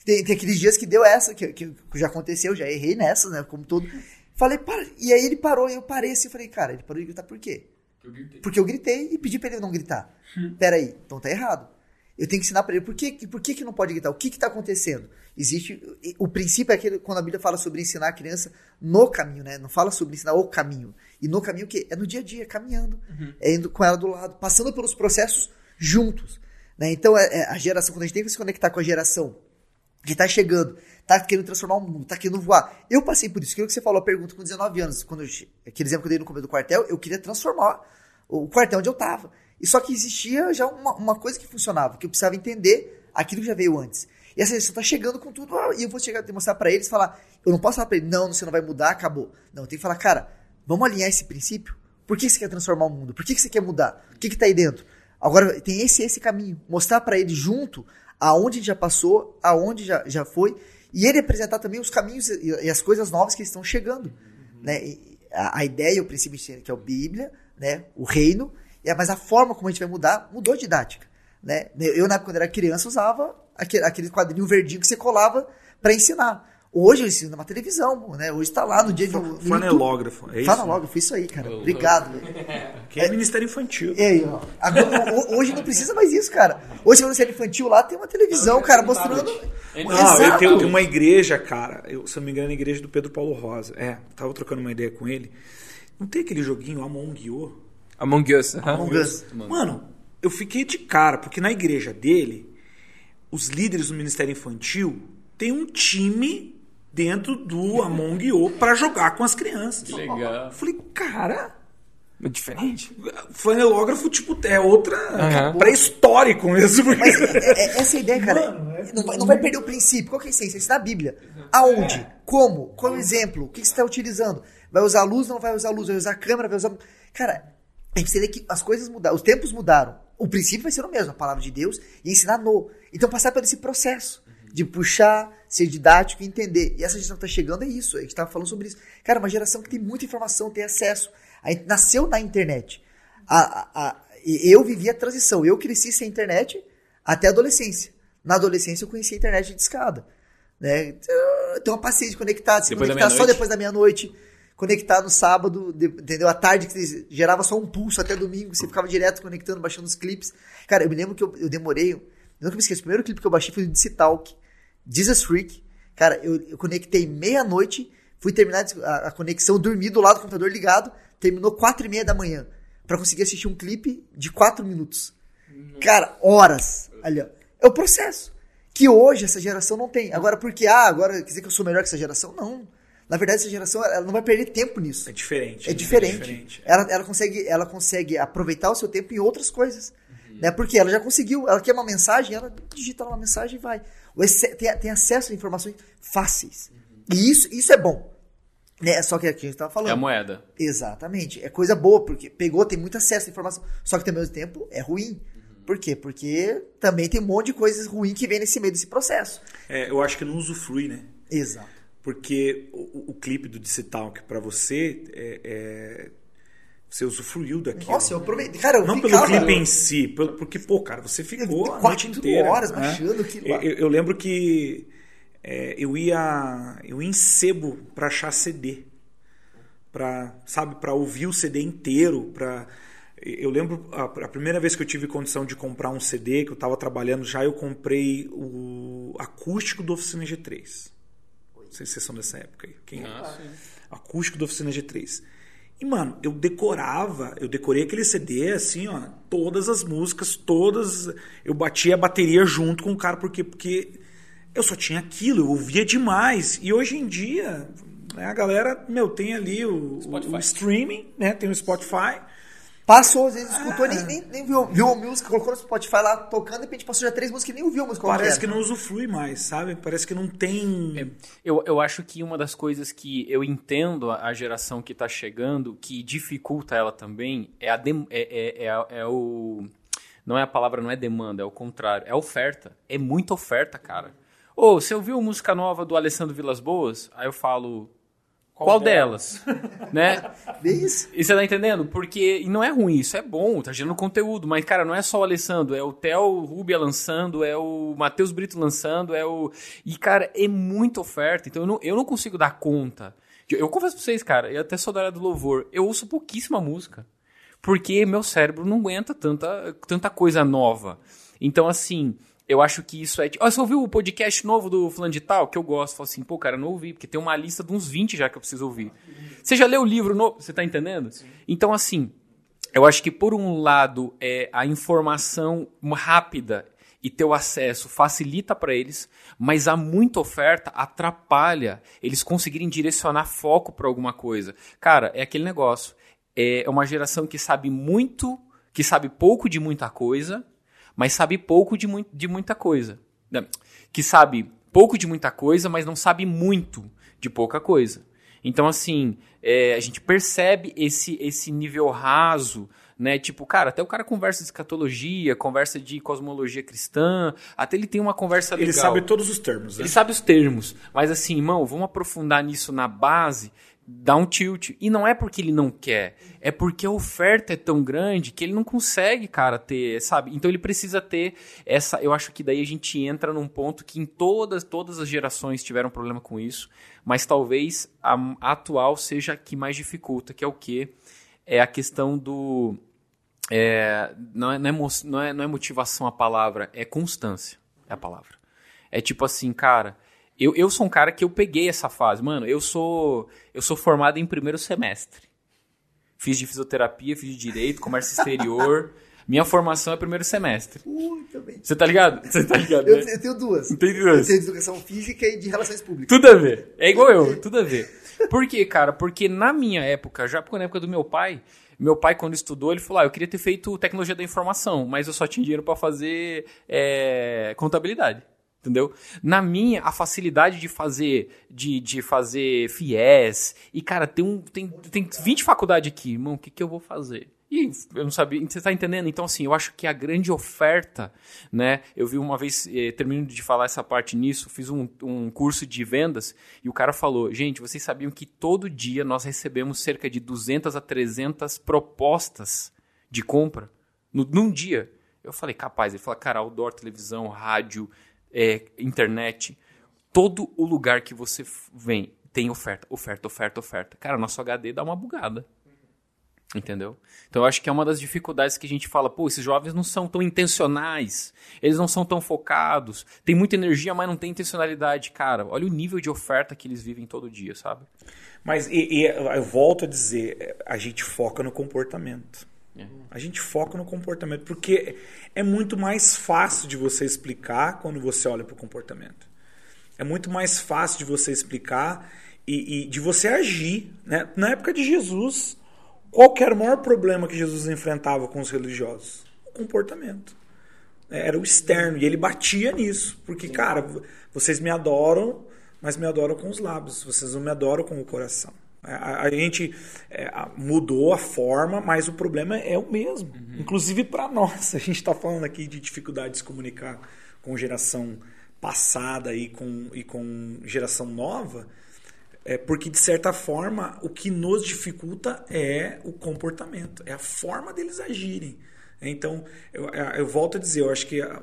Tem, tem, aqueles dias que deu essa, que, que, que, já aconteceu, já errei nessa, né? Como todo. Falei, para. E aí ele parou, e eu parei assim, falei, cara, ele parou de gritar por quê? Eu Porque eu gritei e pedi para ele não gritar. Hum. Peraí, então tá errado. Eu tenho que ensinar para ele por que, por que, que não pode gritar, o que está acontecendo. Existe. O princípio é aquele, quando a Bíblia fala sobre ensinar a criança no caminho, né? Não fala sobre ensinar o caminho. E no caminho o quê? É no dia a dia, caminhando. Uhum. É indo com ela do lado, passando pelos processos juntos. Né? Então, é, é, a geração, quando a gente tem que se conectar com a geração que está chegando, está querendo transformar o mundo, está querendo voar. Eu passei por isso. Aquilo que você falou, a pergunta com 19 anos, quando eu, aquele exemplo que eu dei no começo do quartel, eu queria transformar o quartel onde eu estava. E só que existia já uma, uma coisa que funcionava, que eu precisava entender aquilo que já veio antes. E essa gestão tá chegando com tudo, e eu vou chegar e mostrar para eles falar, eu não posso falar para ele, não, você não vai mudar, acabou. Não, eu tenho que falar, cara, vamos alinhar esse princípio? Por que você quer transformar o mundo? Por que você quer mudar? O que que tá aí dentro? Agora, tem esse esse caminho. Mostrar para ele junto aonde já passou, aonde já, já foi, e ele apresentar também os caminhos e, e as coisas novas que estão chegando. Uhum. Né? A, a, ideia, o princípio que é o Bíblia, né? o reino, mas a forma como a gente vai mudar mudou a didática. Né? Eu, na época, quando era criança, usava aquele, aquele quadrinho verdinho que você colava para ensinar. Hoje eu ensino numa televisão, né? Hoje está lá no dia de. No,
Fanelógrafo, é isso?
Fanelógrafo, isso aí, cara. Obrigado.
Que é, é Ministério Infantil.
É aí, ó. Agora, hoje não precisa mais isso, cara. Hoje no Ministério Infantil lá tem uma televisão, cara, mostrando.
Não, eu tenho, tenho uma igreja, cara. Eu, se eu não me engano, é a igreja do Pedro Paulo Rosa. É, tava trocando uma ideia com ele. Não tem aquele joguinho Among Us?
Among Us.
Among Us. Mano, eu fiquei de cara, porque na igreja dele os líderes do Ministério Infantil têm um time dentro do Among Us para jogar com as crianças.
Que legal.
Eu falei, cara.
É diferente.
Flanelógrafo, tipo, é outra. Uhum. pré-histórico mesmo.
Mas é, é, essa ideia, cara, Mano, é não, vai, não vai perder o princípio. Qual que é a essência? Isso na Bíblia. Aonde? Como? Qual o exemplo? O que, que você está utilizando? Vai usar luz, não vai usar luz? Vai usar câmera, vai usar. Cara, a gente precisa que as coisas mudaram, os tempos mudaram. O princípio vai ser o mesmo, a palavra de Deus, e ensinar no. Então passar por esse processo de puxar, ser didático e entender. E essa geração que tá chegando é isso. A gente tava falando sobre isso. Cara, uma geração que tem muita informação, tem acesso. A gente nasceu na internet. A, a, a, eu vivi a transição. Eu cresci sem internet até a adolescência. Na adolescência eu conheci a internet de escada. Né? Então, uma paciência de conectar, se
Depois
conectar só depois da meia-noite, conectar no sábado, de- entendeu? À tarde que gerava só um pulso até domingo, você ficava direto conectando, baixando os clipes. Cara, eu me lembro que eu, eu demorei, eu nunca me esqueço, o primeiro clipe que eu baixei foi o DC Talk, Jesus Freak. Cara, eu, eu conectei meia-noite, fui terminar a, a conexão, dormi do lado do computador ligado, terminou quatro e meia da manhã, pra conseguir assistir um clipe de quatro minutos. Cara, horas. Ali, ó. É o processo. Que hoje essa geração não tem. Agora, porque, ah, agora quer dizer que eu sou melhor que essa geração? Não. Na verdade, essa geração ela não vai perder tempo nisso.
É diferente.
É
né?
diferente. Ela, ela, consegue, ela consegue aproveitar o seu tempo em outras coisas. Né? Porque ela já conseguiu, ela quer uma mensagem, ela digita lá uma mensagem e vai. Tem, tem acesso a informações fáceis. E isso, isso é bom. Né? Só que é o que a gente estava falando.
É a moeda.
Exatamente. É coisa boa, porque pegou, tem muito acesso à informação. Só que ao mesmo tempo é ruim. Por quê? Porque também tem um monte de coisas ruins que vem nesse meio desse processo.
É, eu acho que não usufrui, né?
Exato.
Porque o, o clipe do DC Talk pra você é, é- você usufruiu daquilo.
Nossa, eu aproveitei. Cara, eu
Não
ficava...
pelo clipe em si, pelo- porque, pô, cara, você ficou a noite inteira.
horas
né?
baixando aquilo lá.
Eu, eu lembro que é, eu ia eu ia em sebo pra achar CD. Pra, sabe, pra ouvir o CD inteiro, pra... Eu lembro a, a primeira vez que eu tive condição de comprar um CD, que eu tava trabalhando já, eu comprei o acústico do Oficina G3. Vocês são dessa época aí. Quem é? Acústico do Oficina G3. E, mano, eu decorava, eu decorei aquele CD assim, ó, todas as músicas, todas. Eu batia a bateria junto com o cara, porque, porque eu só tinha aquilo, eu ouvia demais. E hoje em dia, né, a galera, meu, tem ali o, o, o streaming, né? Tem o Spotify.
Passou, às vezes escutou,
Ah.
nem, nem, nem viu, viu a música, colocou no Spotify lá tocando, de repente passou já três músicas e nem ouviu a música.
Parece que não usufrui mais, sabe? Parece que não tem.
Eu, eu acho que uma das coisas que eu entendo a geração que está chegando, que dificulta ela também, é a dem- é, é, é, a- é o. Não é a palavra, não é demanda, é o contrário. É oferta. É muita oferta, cara. Ô, você ouviu música nova do Alessandro Vilas Boas? Aí eu falo. Qual, delas? *laughs* né?
Vê isso?
E você tá entendendo? Porque e não é ruim, isso é bom, tá gerando conteúdo, mas, cara, não é só o Alessandro, é o Theo Rubia lançando, é o Matheus Brito lançando, é o. E, cara, é muita oferta, então eu não, eu não consigo dar conta. Eu, eu confesso pra vocês, cara, eu até sou da área do louvor, eu ouço pouquíssima música. Porque meu cérebro não aguenta tanta, tanta coisa nova. Então, assim, eu acho que isso é. Ó, você ouviu o podcast novo do Fulano de Tal? Que eu gosto. Falo assim, pô, cara, não ouvi, porque tem uma lista de uns 20 já que eu preciso ouvir. Você já leu o livro novo? Você tá entendendo? Então, assim, eu acho que por um lado é a informação rápida e ter o acesso facilita para eles, mas há muita oferta atrapalha eles conseguirem direcionar foco para alguma coisa. Cara, é aquele negócio. É uma geração que sabe muito, que sabe pouco de muita coisa, mas sabe pouco de, mui- de muita coisa. Né? Que sabe pouco de muita coisa, mas não sabe muito de pouca coisa. Então, assim, é, a gente percebe esse, esse nível raso, né? Tipo, cara, até o cara conversa de escatologia, conversa de cosmologia cristã, até ele tem uma conversa legal.
Ele sabe todos os termos, né?
Ele sabe os termos, mas assim, irmão, vamos aprofundar nisso na base, dá um tilt. E não é porque ele não quer, é porque a oferta é tão grande que ele não consegue, cara, ter, sabe? Então ele precisa ter essa. Eu acho que daí a gente entra num ponto que em todas, todas as gerações tiveram problema com isso, mas talvez a, a atual seja a que mais dificulta, que é o quê? É a questão do. é, não, é, não, é, não, é, não é motivação a palavra, é constância é a palavra. É tipo assim, cara, eu, eu sou um cara que eu peguei essa fase. Mano, eu sou eu sou formado em primeiro semestre. Fiz de fisioterapia, fiz de direito, comércio exterior. *laughs* Minha formação é primeiro semestre.
Muito bem.
Você tá ligado? Você tá ligado,
Eu,
né?
eu tenho duas.
Tem
Eu
duas.
tenho de educação física e de relações públicas.
Tudo a ver. É igual eu, *laughs* tudo a ver. Por quê, cara? Porque na minha época, já na época do meu pai, meu pai, quando estudou, ele falou: ah, eu queria ter feito tecnologia da informação, mas eu só tinha dinheiro pra fazer é, contabilidade. Entendeu? Na minha, a facilidade de fazer de, de fazer FIES. E, cara, tem, um, tem, tem 20 faculdades aqui, irmão. O que, que eu vou fazer? E eu não sabia. Você está entendendo? Então, assim, eu acho que a grande oferta, né? Eu vi uma vez, eh, de falar essa parte nisso, fiz um, um curso de vendas e o cara falou: gente, vocês sabiam que todo dia nós recebemos cerca de 200 a 300 propostas de compra no, num dia? Eu falei, capaz. Ele falou, cara, outdoor, televisão, rádio, é, internet, todo o lugar que você vem tem oferta, oferta, oferta, oferta. Cara, nosso HD dá uma bugada. Entendeu? Então eu acho que é uma das dificuldades que a gente fala, pô, esses jovens não são tão intencionais, eles não são tão focados, tem muita energia, mas não tem intencionalidade. Cara, olha o nível de oferta que eles vivem todo dia, sabe?
Mas e, e, eu volto a dizer, a gente foca no comportamento. É. A gente foca no comportamento, porque é muito mais fácil de você explicar quando você olha para o comportamento. É muito mais fácil de você explicar e, e de você agir. Né? Na época de Jesus, qual era o maior problema que Jesus enfrentava com os religiosos? O comportamento. É, era o externo. E ele batia nisso. Porque, cara, vocês me adoram, mas me adoram com os lábios. Vocês não me adoram com o coração. É, a, a gente é, mudou a forma, mas o problema é o mesmo. Uhum. Inclusive para nós. *laughs* A gente está falando aqui de dificuldade de se comunicar com geração passada e com, e com geração nova é porque, de certa forma, o que nos dificulta é o comportamento, é a forma deles agirem. Então, eu, eu volto a dizer, eu acho que a,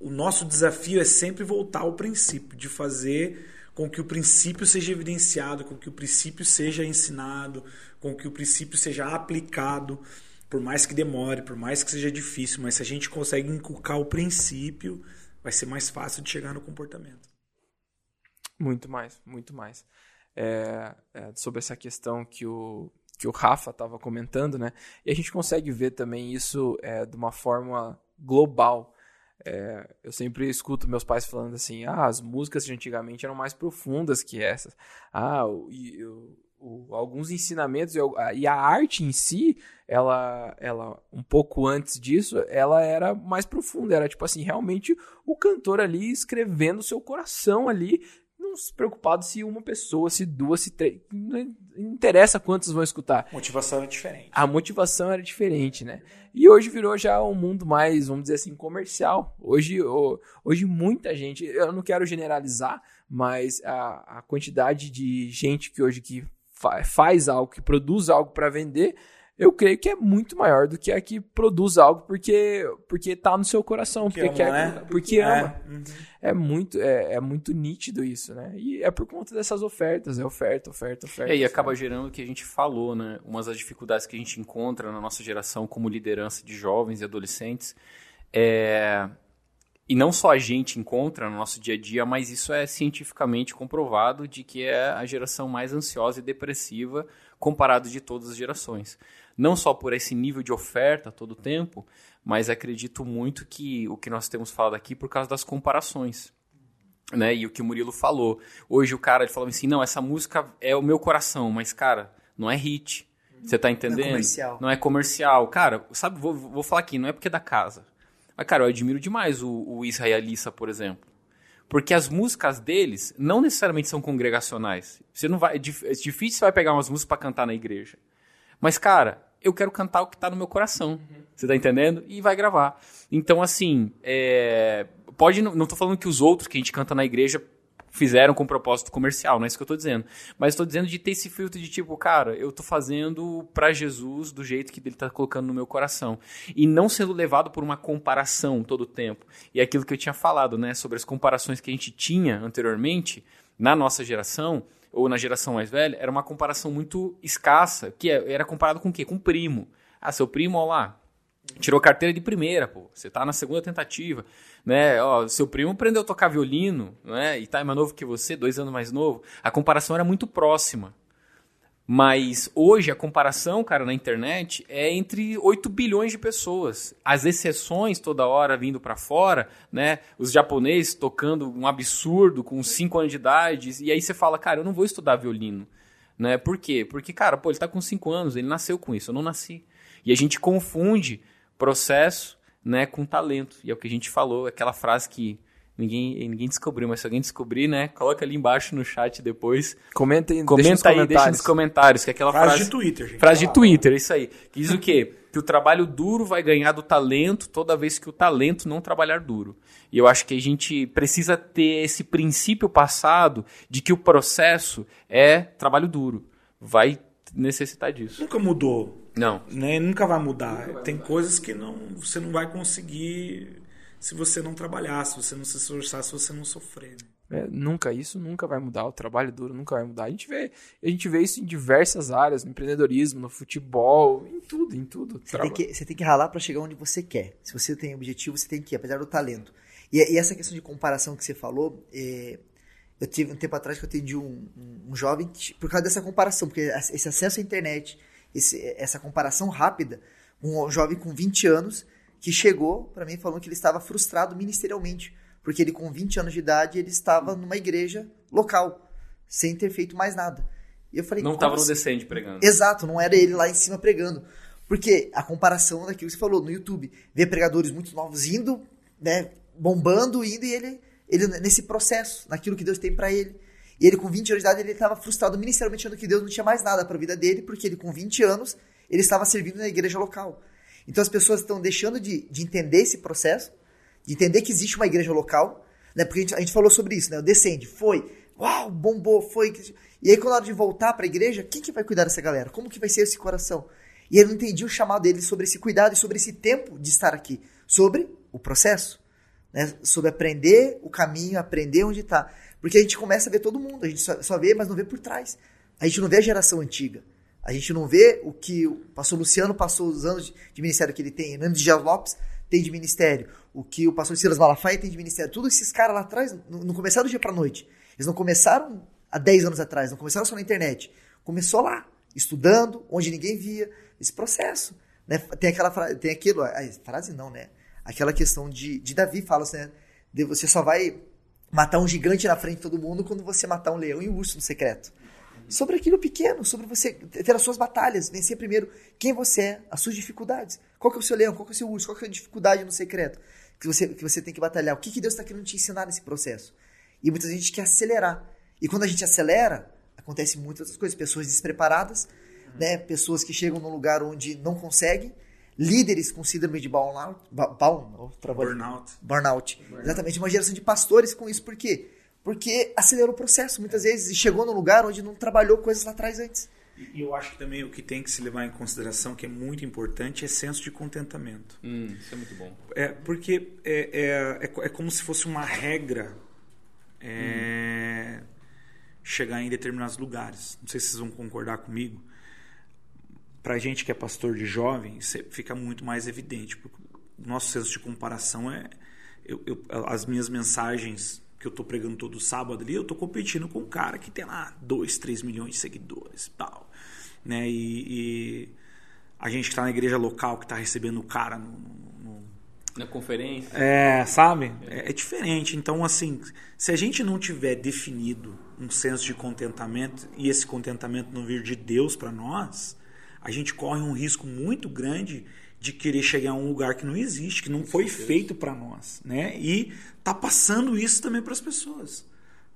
o nosso desafio é sempre voltar ao princípio, de fazer com que o princípio seja evidenciado, com que o princípio seja ensinado, com que o princípio seja aplicado, por mais que demore, por mais que seja difícil, mas se a gente consegue inculcar o princípio, vai ser mais fácil de chegar no comportamento.
Muito mais, muito mais é, é, sobre essa questão que o, que o Rafa estava comentando, né? E a gente consegue ver também isso é, de uma forma global. É, eu sempre escuto meus pais falando assim: ah, as músicas de antigamente eram mais profundas que essas. Ah, e, alguns ensinamentos e a arte em si, ela, ela um pouco antes disso, ela era mais profunda. Era tipo assim, realmente o cantor ali escrevendo seu coração ali não se preocupado se uma pessoa, se duas, se três. Não interessa quantos vão escutar.
A motivação era diferente.
A motivação era diferente, né? E hoje virou já um mundo mais, vamos dizer assim, comercial. Hoje, hoje muita gente, eu não quero generalizar, mas a, a quantidade de gente que hoje que faz algo, que produz algo para vender, eu creio que é muito maior do que a que produz algo porque porque tá no seu coração, porque,
porque ama,
quer,
né?
porque é. ama. Uhum. É muito é, é, muito nítido isso, né? E é por conta dessas ofertas, é oferta, oferta, oferta.
É, e acaba gerando o que a gente falou, né? Umas das dificuldades que a gente encontra na nossa geração como liderança de jovens e adolescentes é e não só a gente encontra no nosso dia a dia, mas isso é cientificamente comprovado de que é a geração mais ansiosa e depressiva comparado de todas as gerações não só por esse nível de oferta todo o tempo, mas acredito muito que o que nós temos falado aqui por causa das comparações. Né? E o que o Murilo falou. Hoje o cara ele falou assim: não, essa música é o meu coração, mas, cara, não é hit. Você tá entendendo? Não é
comercial.
Não é comercial. Cara, sabe, vou, vou falar aqui, não é porque é da casa. Mas, cara, eu admiro demais o, o israelita, por exemplo. Porque as músicas deles não necessariamente são congregacionais. Você não vai. É, é difícil você vai pegar umas músicas para cantar na igreja. Mas, cara, eu quero cantar o que está no meu coração. Uhum. Você está entendendo? E vai gravar. Então, assim, é... pode. Não estou falando que os outros que a gente canta na igreja fizeram com propósito comercial, não é isso que eu estou dizendo. Mas estou dizendo de ter esse filtro de tipo, cara, eu estou fazendo para Jesus do jeito que ele está colocando no meu coração. E não sendo levado por uma comparação todo o tempo. E é aquilo que eu tinha falado, né, sobre as comparações que a gente tinha anteriormente na nossa geração ou na geração mais velha, era uma comparação muito escassa, que é, era comparado com o quê? Com primo. Ah, seu primo, ó lá, tirou carteira de primeira, pô. Você tá na segunda tentativa, né? Ó, seu primo aprendeu a tocar violino, né? E tá mais novo que você, dois anos mais novo. A comparação era muito próxima. Mas hoje a comparação, cara, na internet é entre 8 bilhões de pessoas. As exceções toda hora vindo para fora, né? Os japoneses tocando um absurdo com 5 anos de idade. E aí você fala, cara, eu não vou estudar violino. Né? Por quê? Porque, cara, pô, ele tá com 5 anos, ele nasceu com isso, eu não nasci. E a gente confunde processo né, com talento. E é o que a gente falou, aquela frase que Ninguém, ninguém descobriu, mas se alguém descobrir, né? Coloca ali embaixo no chat depois.
Comenta aí,
Comenta
deixa nos
aí, deixa
comentários.
nos comentários, que é aquela
Frase
frase.
de Twitter, gente.
Frase de Twitter, isso aí. Que diz o quê? Que o trabalho duro vai ganhar do talento toda vez que o talento não trabalhar duro. E eu acho que a gente precisa ter esse princípio passado de que o processo é trabalho duro. Vai necessitar disso.
Nunca mudou.
Não.
né? Nunca vai mudar. Tem coisas que não, você não vai conseguir se você não trabalhar, se você não se esforçar, se você não sofrer. né?
É, nunca, isso nunca vai mudar. O trabalho duro nunca vai mudar. A gente vê, a gente vê isso em diversas áreas, no empreendedorismo, no futebol, em tudo, em tudo.
Você tem, que, você tem que ralar para chegar onde você quer. Se você tem objetivo, você tem que ir, apesar do talento. E, e essa questão de comparação que você falou, é, eu tive um tempo atrás que eu atendi um, um, um jovem que, por causa dessa comparação, porque esse acesso à internet, esse, essa comparação rápida, um jovem com 20 anos que chegou para mim falando que ele estava frustrado ministerialmente, porque ele com 20 anos de idade ele estava numa igreja local, sem ter feito mais nada. E eu falei,
Não estava no
assim?
descende pregando.
Exato, não era ele lá em cima pregando. Porque a comparação daquilo que você falou no YouTube, ver pregadores muito novos indo, né, bombando, indo, e ele, ele nesse processo, naquilo que Deus tem para ele. E ele com 20 anos de idade, ele estava frustrado ministerialmente, achando que Deus não tinha mais nada para a vida dele, porque ele com 20 anos, ele estava servindo na igreja local. Então as pessoas estão deixando de, de entender esse processo, de entender que existe uma igreja local, né? Porque a gente, a gente falou sobre isso, né? O Descende foi, uau, bombou, foi. E aí, quando a hora de voltar para a igreja, quem que vai cuidar dessa galera? Como que vai ser esse coração? E ele não entendia o chamado dele sobre esse cuidado e sobre esse tempo de estar aqui, sobre o processo, né? Sobre aprender o caminho, aprender onde está. Porque a gente começa a ver todo mundo, a gente só, só vê, mas não vê por trás. A gente não vê a geração antiga. A gente não vê o que o pastor Luciano passou os anos de, de ministério que ele tem, Hernando de Dias Lopes tem de ministério, o que o pastor Silas Malafaia tem de ministério. Todos esses caras lá atrás não, não começaram do dia para noite. Eles não começaram há 10 anos atrás, não começaram só na internet. Começou lá, estudando, onde ninguém via, esse processo. Né? Tem aquela frase, tem aquilo, a frase não, né? Aquela questão de, de Davi fala assim, né? De você só vai matar um gigante na frente de todo mundo quando você matar um leão e um urso no secreto. Sobre aquilo pequeno, sobre você ter as suas batalhas, vencer primeiro quem você é, as suas dificuldades. Qual que é o seu leão, qual que é o seu urso, qual que é a dificuldade no secreto que você, que você tem que batalhar. O que, que Deus está querendo te ensinar nesse processo. E muita gente quer acelerar. E quando a gente acelera, acontece muitas outras coisas. Pessoas despreparadas, né? pessoas que chegam num lugar onde não conseguem, líderes com síndrome de burnout, burnout,
Burnout.
burnout. Exatamente, uma geração de pastores com isso. Por quê? Porque acelerou o processo muitas vezes e chegou num lugar onde não trabalhou coisas lá atrás antes.
E eu acho que também o que tem que se levar em consideração, que é muito importante, é senso de contentamento.
Hum, isso é muito bom.
É, porque é, é, é, é como se fosse uma regra é, chegar em determinados lugares. Não sei se vocês vão concordar comigo. Para a gente que é pastor de jovem, isso fica muito mais evidente. Porque o nosso senso de comparação é. Eu, eu, as minhas mensagens que eu estou pregando todo sábado ali, eu estou competindo com um cara que tem lá 2, 3 milhões de seguidores tal. Né? E, e a gente que está na igreja local, que está recebendo o cara no, no,
Na conferência.
é, sabe? É, é, diferente. Então, assim, se a gente não tiver definido um senso de contentamento e esse contentamento não vir de Deus para nós, a gente corre um risco muito grande de querer chegar a um lugar que não existe, que não foi feito para nós, né? E tá passando isso também para as pessoas.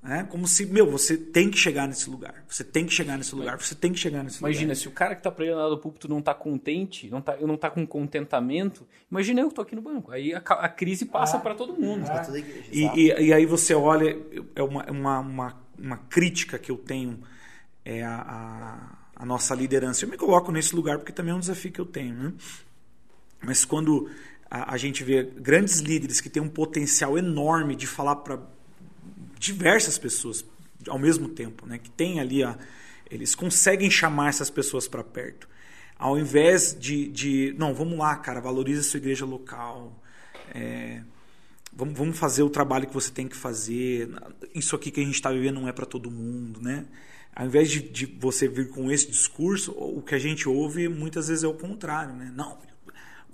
Né? Como se, meu, você tem que chegar nesse lugar, você tem que chegar nesse lugar, você tem que chegar nesse
Imagina,
lugar.
se o cara que tá pregando lá do púlpito não tá contente, não tá, não tá com contentamento, imagina eu que tô aqui no banco. Aí a, a crise passa para todo mundo.
Pra toda a igreja.
E, e, e aí você olha, é uma, uma, uma, uma crítica que eu tenho é a, a, a nossa liderança. Eu me coloco nesse lugar porque também é um desafio que eu tenho. Né? Mas quando a, a gente vê grandes líderes que têm um potencial enorme de falar para diversas pessoas ao mesmo tempo, né? que tem ali a, eles conseguem chamar essas pessoas para perto. Ao invés de, de, não, vamos lá, cara, valorize a sua igreja local. É, vamos, vamos fazer o trabalho que você tem que fazer. Isso aqui que a gente está vivendo não é para todo mundo, né? Ao invés de, de você vir com esse discurso, o que a gente ouve muitas vezes é o contrário, né? Não,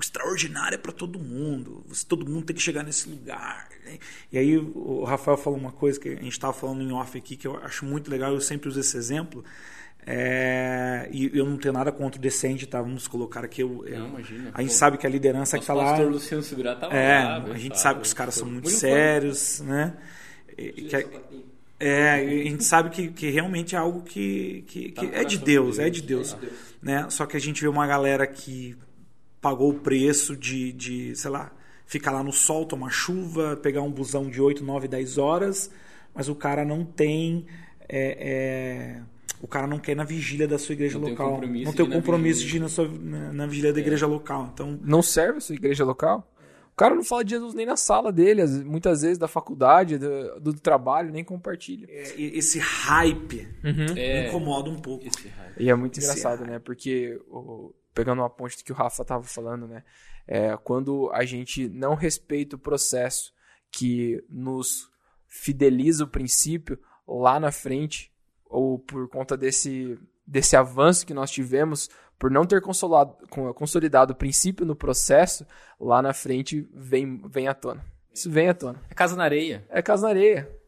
extraordinário é para todo mundo. Todo mundo tem que chegar nesse lugar. né? E aí o Rafael falou uma coisa que a gente estava falando em off aqui que eu acho muito legal. Eu sempre uso esse exemplo. É, e eu não tenho nada contra o Decente, tá? Vamos colocar aqui. Eu, eu-
Não, imagina.
a gente
Pô,
sabe que a liderança que tá lá.
pastor Luciano Subirá tava
É,
lá.
a gente
sabe?
sabe que os caras são muito
Muito
sérios, né? E- que é, a gente sabe que, que realmente é algo que, que,
Tá
que
no
é de
coração
Deus,
de
é de Deus,
é de Deus.
né? Só que a gente vê uma galera que pagou o preço de, de, sei lá, ficar lá no sol, tomar chuva, pegar um busão de 8, 9, 10 horas, mas o cara não tem é, é, o cara não quer ir na vigília da sua igreja
Não
local,
compromisso
não
de
tem o
na
compromisso
vigília.
de ir na, sua, na, na vigília da igreja local. Então,
Não serve a sua igreja local? O cara não fala de Jesus nem na sala dele, muitas vezes da faculdade, do, do trabalho, nem compartilha.
é, esse hype
É,
me incomoda um pouco.
E é muito
Esse
engraçado,
ar.
né? Porque, o- pegando uma ponte do que o Rafa tava falando, né? É, quando a gente não respeita o processo que nos fideliza o princípio, lá na frente, ou por conta desse, desse avanço que nós tivemos, por não ter consolidado o princípio no processo, lá na frente vem, vem à tona. Isso vem à tona.
É casa na areia.
É casa na areia.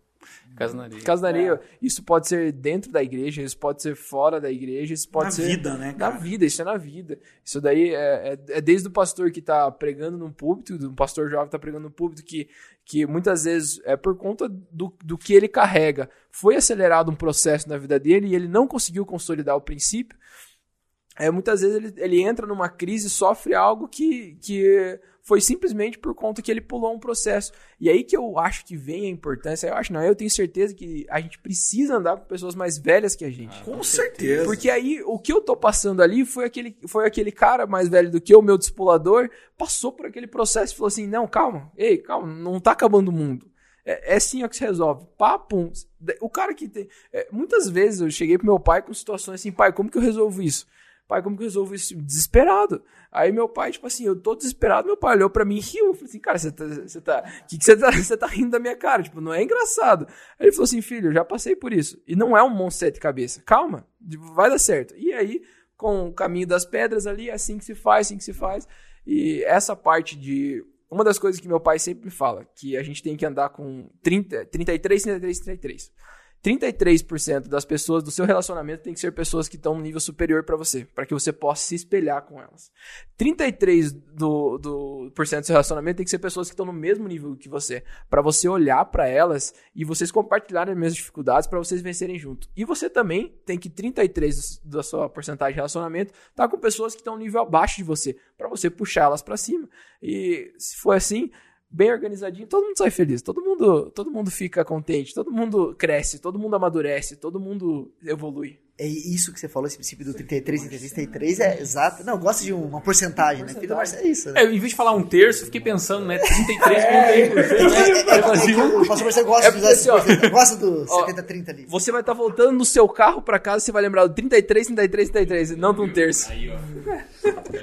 Na.
Casa na areia. Isso pode ser dentro da igreja, isso pode ser fora da igreja, isso pode
na
ser
vida, né,
na
cara?
vida, isso é na vida. Isso daí é, é, é desde o pastor que tá pregando num púlpito, um pastor jovem que tá pregando num púlpito, que, que muitas vezes é por conta do, do que ele carrega. Foi acelerado um processo na vida dele e ele não conseguiu consolidar o princípio. É, muitas vezes ele, ele entra numa crise, sofre algo que, que foi simplesmente por conta que ele pulou um processo. E aí que eu acho que vem a importância. Eu acho, não, eu tenho certeza que a gente precisa andar com pessoas mais velhas que a gente.
Com certeza.
Porque aí o que eu tô passando ali foi aquele, foi aquele cara mais velho do que eu, meu discipulador, passou por aquele processo e falou assim: não, calma, ei, calma, não tá acabando o mundo. É, é assim ó, que se resolve. Papum. O cara que tem. é, muitas vezes eu cheguei pro meu pai com situações assim, pai, como que eu resolvo isso? Pai, como que eu resolvo isso? Desesperado. Aí meu pai, tipo assim, eu tô desesperado, meu pai olhou pra mim e riu. Eu falei assim, cara, você tá. Você tá. Que que você tá, você tá rindo da minha cara? Tipo, não é engraçado. Aí ele falou assim, filho, eu já passei por isso. E não é um monstro de sete cabeças. Calma, vai dar certo. E aí, com o caminho das pedras ali, é assim que se faz, assim que se faz. E essa parte de. Uma das coisas que meu pai sempre fala, que a gente tem que andar com 30, 33, 33, 33. 33% das pessoas do seu relacionamento tem que ser pessoas que estão no nível superior para você, para que você possa se espelhar com elas. 33 do, do por cento do seu relacionamento tem que ser pessoas que estão no mesmo nível que você, para você olhar para elas e vocês compartilharem as mesmas dificuldades para vocês vencerem junto. E você também tem que 33 da sua porcentagem de relacionamento tá com pessoas que estão no nível abaixo de você, para você puxar elas para cima. E se for assim, bem organizadinho, todo mundo sai feliz, todo mundo, todo mundo fica contente, todo mundo cresce, todo mundo amadurece, todo mundo evolui.
É isso que você falou, esse princípio do 33 e 33 é exato. Não, gosta de uma porcentagem, né? Filho Marcelo, é isso, né?
É, em vez de falar um terço, eu fiquei pensando, né? 33,1%, né? *laughs* Eu fazia um-
O pastor Marcelo gosta
É
de usar esse
assim, ó,
porcentagem, gosta do
ó,
70-30 ali.
Você vai estar voltando no seu carro para casa, você vai lembrar do 33, 33, 33, não de um terço.
Aí, ó.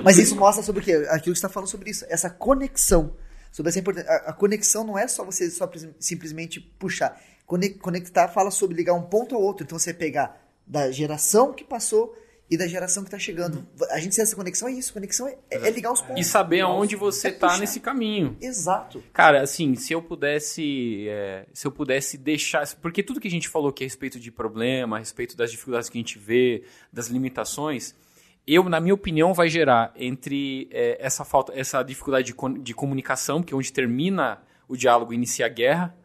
Mas isso mostra sobre o quê? Aquilo que você está falando sobre isso, essa conexão. Sobre essa importância. A, a conexão não é só você só simplesmente puxar. Conec- Conectar fala sobre ligar um ponto ao outro. Então você pegar da geração que passou e da geração que está chegando. A gente tem essa conexão é isso. Conexão é, é- ligar os pontos.
E saber aonde você
É
tá nesse caminho.
Exato.
Cara, assim, se eu pudesse. é, se eu pudesse deixar. Porque tudo que a gente falou aqui a respeito de problema, a respeito das dificuldades que a gente vê, das limitações, eu, na minha opinião, vai gerar entre é, essa falta, essa dificuldade de, de comunicação, que é onde termina o diálogo inicia a guerra,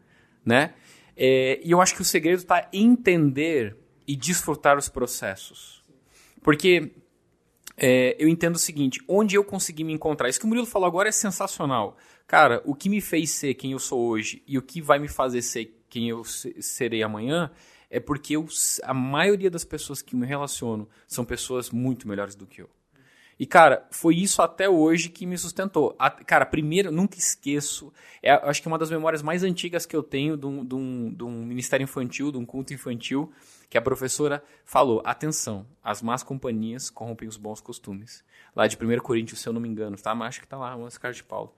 né? É, e eu acho que o segredo está em entender e desfrutar os processos. Porque é, eu entendo o seguinte: onde eu consegui me encontrar? Isso que o Murilo falou agora é sensacional. Cara, o que me fez ser quem eu sou hoje e o que vai me fazer ser quem eu se- serei amanhã é porque eu, a maioria das pessoas que me relaciono são pessoas muito melhores do que eu. E, cara, foi isso até hoje que me sustentou. A- cara, primeiro, nunca esqueço. É, acho que uma das memórias mais antigas que eu tenho de um, de um- de um ministério infantil, de um culto infantil, que a professora falou: atenção, as más companhias corrompem os bons costumes. Lá de 1 Coríntios, se eu não me engano, tá? Mas acho que tá lá, umas caras de Paulo.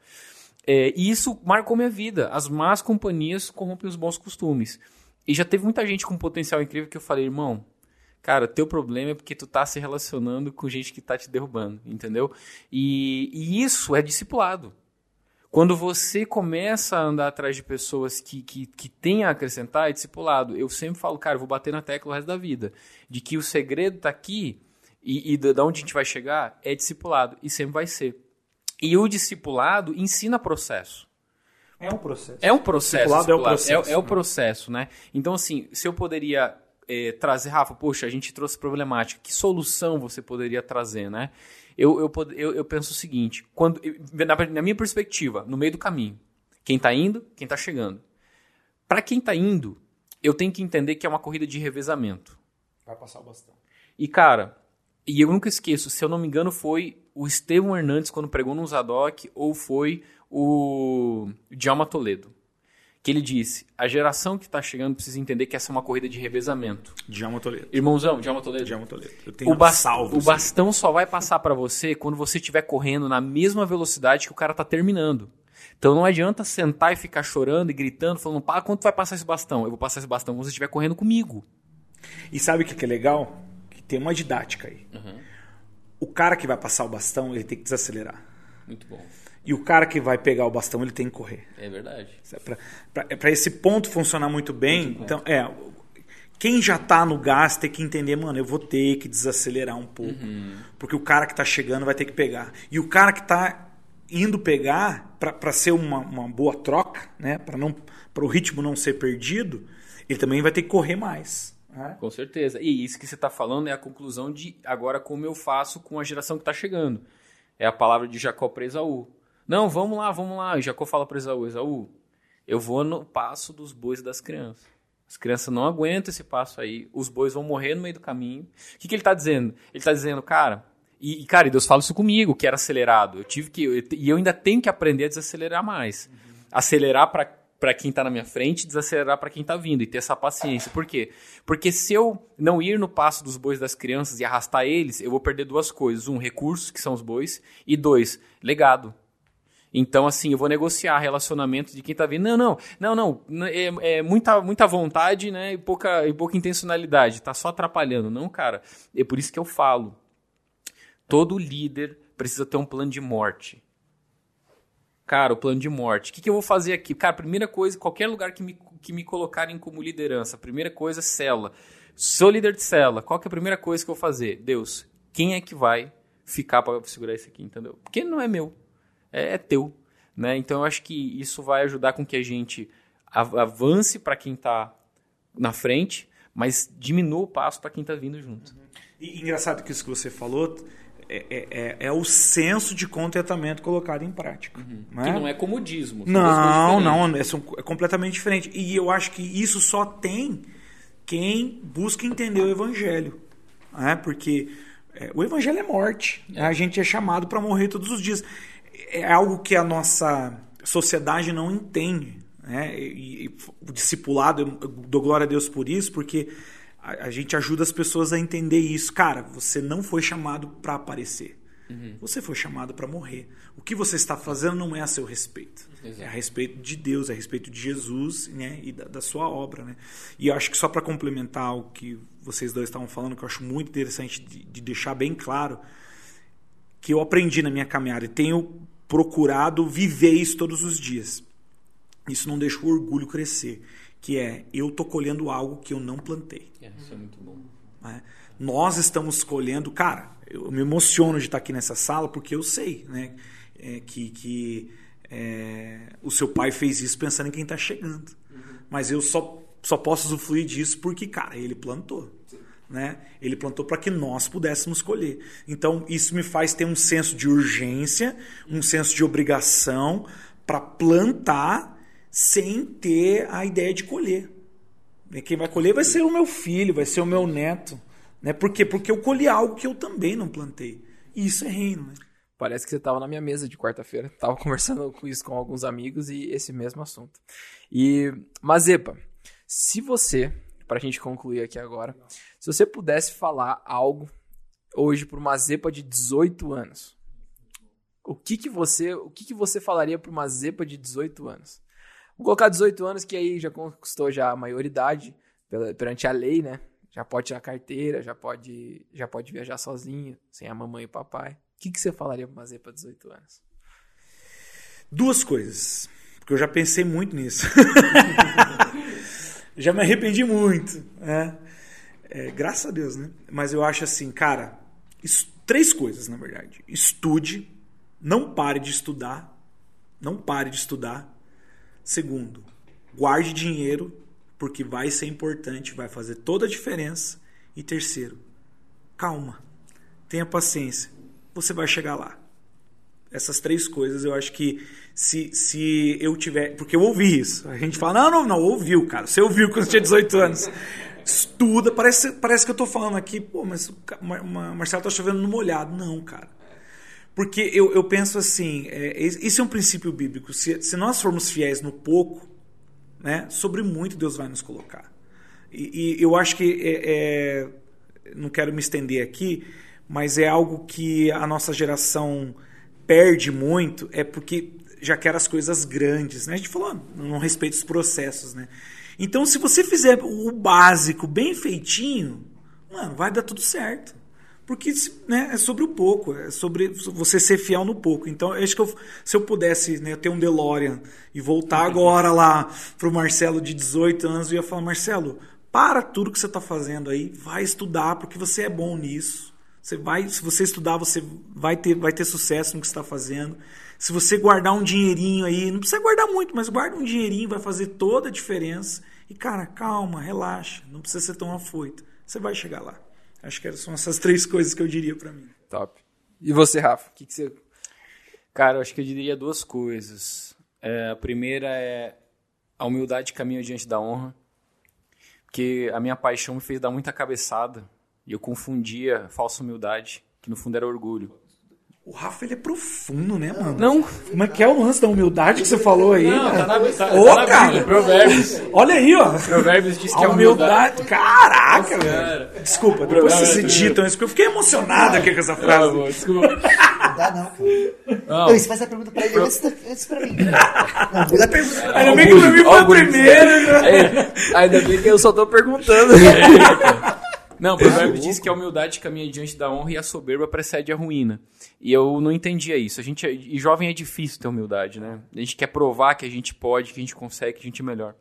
É, e isso marcou minha vida. As más companhias corrompem os bons costumes. E já teve muita gente com potencial incrível que eu falei, irmão, cara, teu problema é porque tu tá se relacionando com gente que tá te derrubando, entendeu? E, e isso é discipulado. Quando você começa a andar atrás de pessoas que, que, que têm a acrescentar, é discipulado. Eu sempre falo, cara, vou bater na tecla o resto da vida. De que o segredo está aqui e, e da onde a gente vai chegar é discipulado. E sempre vai ser. E o discipulado ensina processo.
É um processo.
É um processo.
Discipulado é o processo,
É, é o
né?
processo, né? Então, assim, se eu poderia eh, trazer, Rafa, poxa, a gente trouxe problemática, que solução você poderia trazer, né? Eu, eu, eu, eu penso o seguinte, quando, na, na minha perspectiva, no meio do caminho, quem tá indo, quem tá chegando. Para quem tá indo, eu tenho que entender que é uma corrida de revezamento.
Vai passar o bastão.
E, cara, e eu nunca esqueço, se eu não me engano, foi o Estevão Hernandes quando pregou no Zadok, ou foi o Djalma Toledo. Que ele disse: a geração que está chegando precisa entender que essa é uma corrida de revezamento.
Djalma Toledo.
Irmãozão, Djalma Toledo.
Djalma Toledo. Eu tenho
O, bas-
salvo.
o bastão só vai passar para você quando você estiver correndo na mesma velocidade que o cara tá terminando. Então não adianta sentar e ficar chorando e gritando, falando, pá, quanto vai passar esse bastão? Eu vou passar esse bastão quando você estiver correndo comigo.
E sabe o que que é legal? Que tem uma didática aí. O cara que vai passar o bastão, ele tem que desacelerar.
Muito bom.
E o cara que vai pegar o bastão, ele tem que correr.
É verdade.
Para esse ponto funcionar muito bem, então, é. Quem já tá no gás tem que entender, mano, eu vou ter que desacelerar um pouco. Porque o cara que tá chegando vai ter que pegar. E o cara que tá indo pegar, para ser uma, uma boa troca, né? Para não para o ritmo não ser perdido, ele também vai ter que correr mais. né?
Com certeza. E isso que você está falando é a conclusão de agora como eu faço com a geração que está chegando. É a palavra de Jacó para Esaú. Não, vamos lá, vamos lá. E Jacó fala para Esaú: Esaú, eu vou no passo dos bois das crianças. As crianças não aguentam esse passo aí. Os bois vão morrer no meio do caminho. O que, que ele está dizendo? Ele está dizendo, cara. E, cara, e Deus fala isso comigo, que era acelerado. Eu tive que. eu e eu ainda tenho que aprender a desacelerar mais. Acelerar para quem tá na minha frente, desacelerar para quem tá vindo e ter essa paciência. Por quê? Porque se eu não ir no passo dos bois das crianças e arrastar eles, eu vou perder duas coisas: um, recursos, que são os bois, e dois, legado. Então, assim, eu vou negociar relacionamento de quem tá vindo. Não, não, não, não. É, é muita, muita vontade, né? E pouca, e pouca intencionalidade. Tá só atrapalhando. Não, cara. É por isso que eu falo. Todo líder precisa ter um plano de morte. Cara, o plano de morte. O que, que eu vou fazer aqui? Cara, primeira coisa, qualquer lugar que me, que me colocarem como liderança, primeira coisa, célula. Sou líder de célula. Qual que é a primeira coisa que eu vou fazer? Deus, quem é que vai ficar para segurar isso aqui, entendeu? Porque não é meu, é, é teu. Né? Então eu acho que isso vai ajudar com que a gente av- avance para quem está na frente, mas diminua o passo para quem está vindo junto.
E engraçado que isso que você falou é, é, é- é o senso de contentamento colocado em prática. né?
Que não é comodismo.
Não, não, é, é completamente diferente. E eu acho que isso só tem quem busca entender o evangelho. Né? Porque é, o evangelho é morte. A gente é chamado para morrer todos os dias. É algo que a nossa sociedade não entende. Né? E, e o discipulado, eu dou glória a Deus por isso, porque a, a gente ajuda as pessoas a entender isso. Cara, você não foi chamado para aparecer. Você foi chamado para morrer. O que você está fazendo não é a seu respeito.
Exato.
É a respeito de Deus, é a respeito de Jesus né? e da, da sua obra. Né? E eu acho que só para complementar o que vocês dois estavam falando, que eu acho muito interessante de, de deixar bem claro, que eu aprendi na minha caminhada e tenho procurado viver isso todos os dias. Isso não deixa o orgulho crescer, que é eu tô colhendo algo que eu não plantei.
É, isso é muito bom.
né? Nós estamos colhendo, cara, eu me emociono de estar aqui nessa sala porque eu sei, né, é, que, que é, o seu pai fez isso pensando em quem está chegando. Mas eu só, só posso usufruir disso porque, cara, ele plantou. Né? Ele plantou para que nós pudéssemos colher. Então, isso me faz ter um senso de urgência, um senso de obrigação para plantar sem ter a ideia de colher. E Quem vai colher vai ser o meu filho, vai ser o meu neto. Né? Por quê? Porque eu colhi algo que eu também não plantei. E isso é reino. Né?
Parece que você estava na minha mesa de quarta-feira. Tava *laughs* conversando com isso com alguns amigos e esse mesmo assunto. E, Mazepa, se você, pra gente concluir aqui agora, se você pudesse falar algo hoje pro Mazepa de 18 anos, o que que você, o que que você falaria pro Mazepa de 18 anos? Vou colocar 18 anos que aí já conquistou já a maioridade pela- perante a lei, né? Já pode tirar carteira, já pode, já pode viajar sozinho, sem a mamãe e o papai. O que, que você falaria pro Mazepa 18 anos?
Duas coisas, porque eu já pensei muito nisso. *laughs* já me arrependi muito, né? É, graças a Deus, né? Mas eu acho assim, cara, isso, três coisas, na verdade. Estude, não pare de estudar, não pare de estudar. Segundo, guarde dinheiro, porque vai ser importante, vai fazer toda a diferença. E terceiro, calma, tenha paciência, você vai chegar lá. Essas três coisas eu acho que se, se eu tiver. Porque eu ouvi isso. A gente fala, não, não, não, ouviu, cara. Você ouviu quando você tinha 18 anos. Estuda, parece, parece que eu tô falando aqui, pô, mas Marcelo tá chovendo no molhado. Não, cara. Porque eu, eu penso assim, é, isso é um princípio bíblico. Se, se nós formos fiéis no pouco, né, sobre muito Deus vai nos colocar. E, e eu acho que, é, é, não quero me estender aqui, mas é algo que a nossa geração perde muito, é porque já quer as coisas grandes. Né? A gente falou, não respeita os processos. Né? Então, se você fizer o básico bem feitinho, mano, vai dar tudo certo. Porque né, é sobre o pouco, é sobre você ser fiel no pouco. Então, acho que eu, se eu pudesse né, ter um DeLorean e voltar agora lá pro Marcelo de 18 anos, eu ia falar, Marcelo, para tudo que você está fazendo aí, vai estudar, porque você é bom nisso. Você vai, se você estudar, você vai ter, vai ter sucesso no que está fazendo. Se você guardar um dinheirinho aí, não precisa guardar muito, mas guarda um dinheirinho, vai fazer toda a diferença. E cara, calma, relaxa, não precisa ser tão afoito. Você vai chegar lá. Acho que são essas três coisas que eu diria para mim.
Top. E você, Rafa? O que, que você.
Cara, eu acho que eu diria duas coisas. É, a primeira é a humildade caminha diante da honra. Porque a minha paixão me fez dar muita cabeçada. E eu confundia falsa humildade, que no fundo era orgulho.
O Rafa, ele é profundo, né, mano?
Não.
É que é o lance da humildade que você falou aí?
Não, tá na, tá,
Ô,
tá na
cara.
Bíblia, Provérbios.
Olha aí, ó.
Provérbios diz que
A
a humildade...
humildade. Caraca,
Cara.
velho. Desculpa, depois
Não,
vocês
é,
editam isso, porque eu fiquei emocionado aqui com essa frase.
bom, desculpa.
Não dá, não, cara.
Não.
Não, você faz a pergunta pra ele antes, antes pra mim. Não, muda a pergunta pra
Ainda bem que pra mim foi a primeira. né?
É, ainda bem que eu só tô perguntando. *laughs*
Não, o provérbio diz que a humildade caminha diante da honra e a soberba precede a ruína. E eu não entendia isso. A gente, é- e jovem é difícil ter humildade, né? A gente quer provar que a gente pode, que a gente consegue, que a gente é melhor.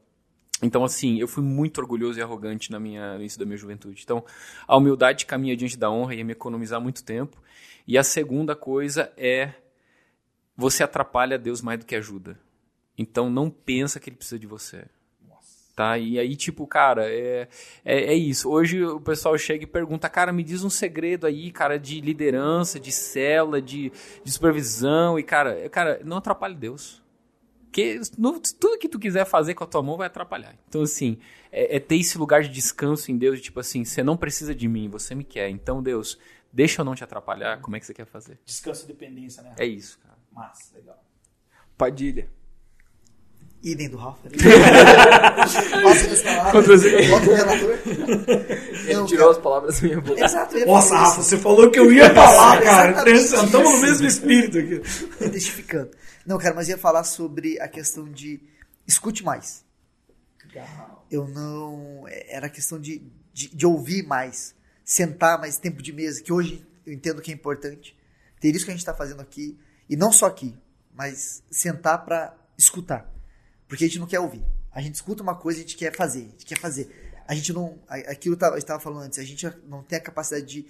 Então, assim, eu fui muito orgulhoso e arrogante na minha, no início da minha juventude. Então, a humildade caminha diante da honra e ia me economizar muito tempo. E a segunda coisa é você atrapalha Deus mais do que ajuda. Então, não pensa que ele precisa de você. Tá? E aí, tipo, cara, é, é, é isso. Hoje o pessoal chega e pergunta, cara, me diz um segredo aí, cara, de liderança, de célula, de, de supervisão. E, cara, cara, não atrapalhe Deus. Porque no- tudo que tu quiser fazer com a tua mão vai atrapalhar. Então, assim, é, é ter esse lugar de descanso em Deus, de tipo assim, você não precisa de mim, você me quer. Então, Deus, deixa eu não te atrapalhar, como é que você quer fazer?
Descanso e dependência, né?
É isso, cara.
Massa, legal.
Padilha.
Idem do Rafa. *laughs* Relator.
Ele
Não,
tirou as palavras da minha boca.
Exato.
Nossa, Rafa, você falou que eu ia falar, cara.
Exatamente
Estamos no mesmo espírito aqui.
Testificando. Não, cara, mas ia falar sobre a questão de escute mais. Eu não. Era a questão de, de, de ouvir mais, sentar mais tempo de mesa, que hoje eu entendo que é importante. Ter isso que a gente está fazendo aqui, e não só aqui, mas sentar para escutar. Porque a gente não quer ouvir. A gente escuta uma coisa e a gente quer fazer. A gente quer fazer. A gente não. Aquilo que eu estava falando antes, a gente não tem a capacidade de.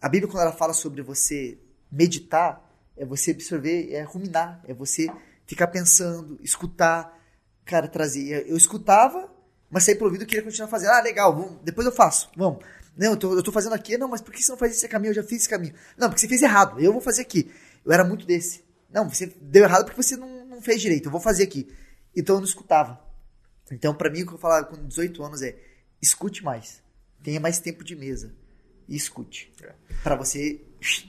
A Bíblia, quando ela fala sobre você meditar, é você absorver, é ruminar, é você ficar pensando, escutar, cara, trazer. Eu escutava, mas saí pro ouvido e queria continuar fazendo. Ah, legal, vamos, depois eu faço, vamos. Não, eu tô, eu tô fazendo aqui, não, mas por que você não faz esse caminho? Eu já fiz esse caminho. Não, porque você fez errado, eu vou fazer aqui. Eu era muito desse. Não, você deu errado porque você não, não fez direito, eu vou fazer aqui. Então eu não escutava. Então, pra mim, o que eu falava com 18 anos é: escute mais, tenha mais tempo de mesa e escute. Pra você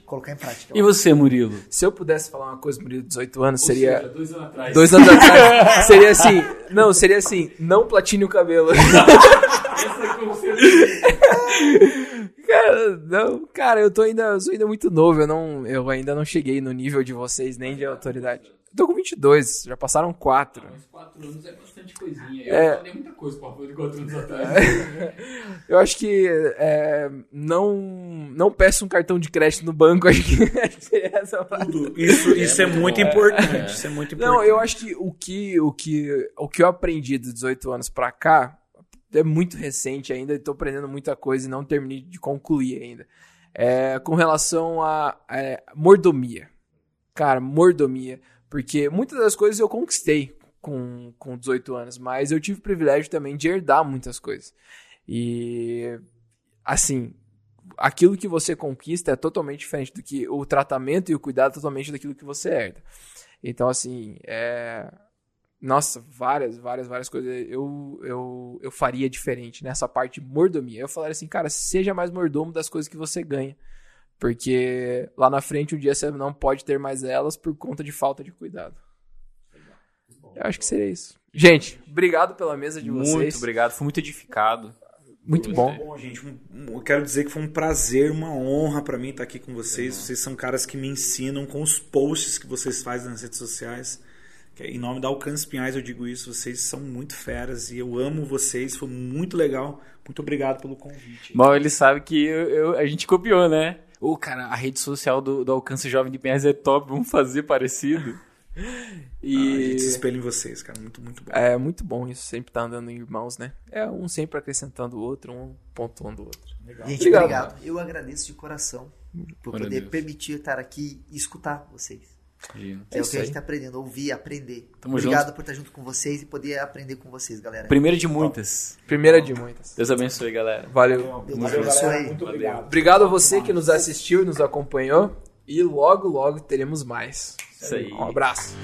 colocar em prática.
E você, Murilo?
Se eu pudesse falar uma coisa, Murilo, 18 anos, seria.
dois anos atrás.
Dois anos atrás. *laughs* seria assim. Não, seria assim. Não platine o cabelo. *laughs* cara, não, cara, eu tô ainda, eu sou ainda muito novo. Eu, não, eu ainda não cheguei no nível de vocês, nem de autoridade. Eu tô com 22, já passaram 4.
Mas 4 anos é bastante coisinha. Eu
É.
falei muita coisa com a Rafael de 4 anos atrás. *laughs*
Eu acho que é, não, não peça um cartão de crédito no banco, *laughs* acho que seria essa a frase.
Tudo. Isso, isso é,
muito
muito
bom.
importante. Isso é muito importante.
Não, eu acho que o que, o que, o que eu aprendi dos 18 anos pra cá é muito recente ainda, estou aprendendo muita coisa e não terminei de concluir ainda. É, com relação a é, mordomia. Cara, mordomia. Porque muitas das coisas eu conquistei com, com 18 anos, mas eu tive o privilégio também de herdar muitas coisas. E, assim, aquilo que você conquista é totalmente diferente do que o tratamento e o cuidado é totalmente daquilo que você herda. Então, assim, é. Nossa, várias, várias, várias coisas eu, eu, eu faria diferente nessa parte de mordomia. Eu falaria assim, cara, seja mais mordomo das coisas que você ganha. Porque lá na frente um dia você não pode ter mais elas por conta de falta de cuidado. Eu acho que seria isso. Gente, obrigado pela mesa de vocês.
Muito obrigado, fui muito edificado.
Muito bom.
Bom, gente, um- um- eu quero dizer que foi um prazer, uma honra pra mim estar aqui com vocês. Vocês são caras que me ensinam com os posts que vocês fazem nas redes sociais. É- Em nome da Alcance Pinhais eu digo isso, vocês são muito feras e eu amo vocês, foi muito legal. Muito obrigado pelo convite.
Mal ele sabe que eu- eu- a gente copiou, né? Ô, cara, a rede social do, do Alcance Jovem de Pinhais é top, vamos fazer parecido. *laughs*
Ah, a
E.
gente se espelha em vocês, cara, muito, muito bom.
É muito bom isso, sempre tá andando em irmãos, né? É um sempre acrescentando o outro, um pontuando o outro.
Legal.
Gente,
Obrigado.
obrigado. Eu agradeço de coração por
Glória
poder
Deus.
permitir estar aqui e escutar vocês.
Imagina.
É, o que a gente tá aprendendo, ouvir, aprender.
Tamo
obrigado
junto.
por estar junto com vocês e poder aprender com vocês, galera.
Primeiro de muitas.
Primeira de muitas.
Deus abençoe, galera.
Valeu.
Deus
Valeu,
abençoe.
galera, muito obrigado.
Obrigado a você que nos assistiu e nos acompanhou. E logo, logo teremos mais.
Isso aí.
Um abraço.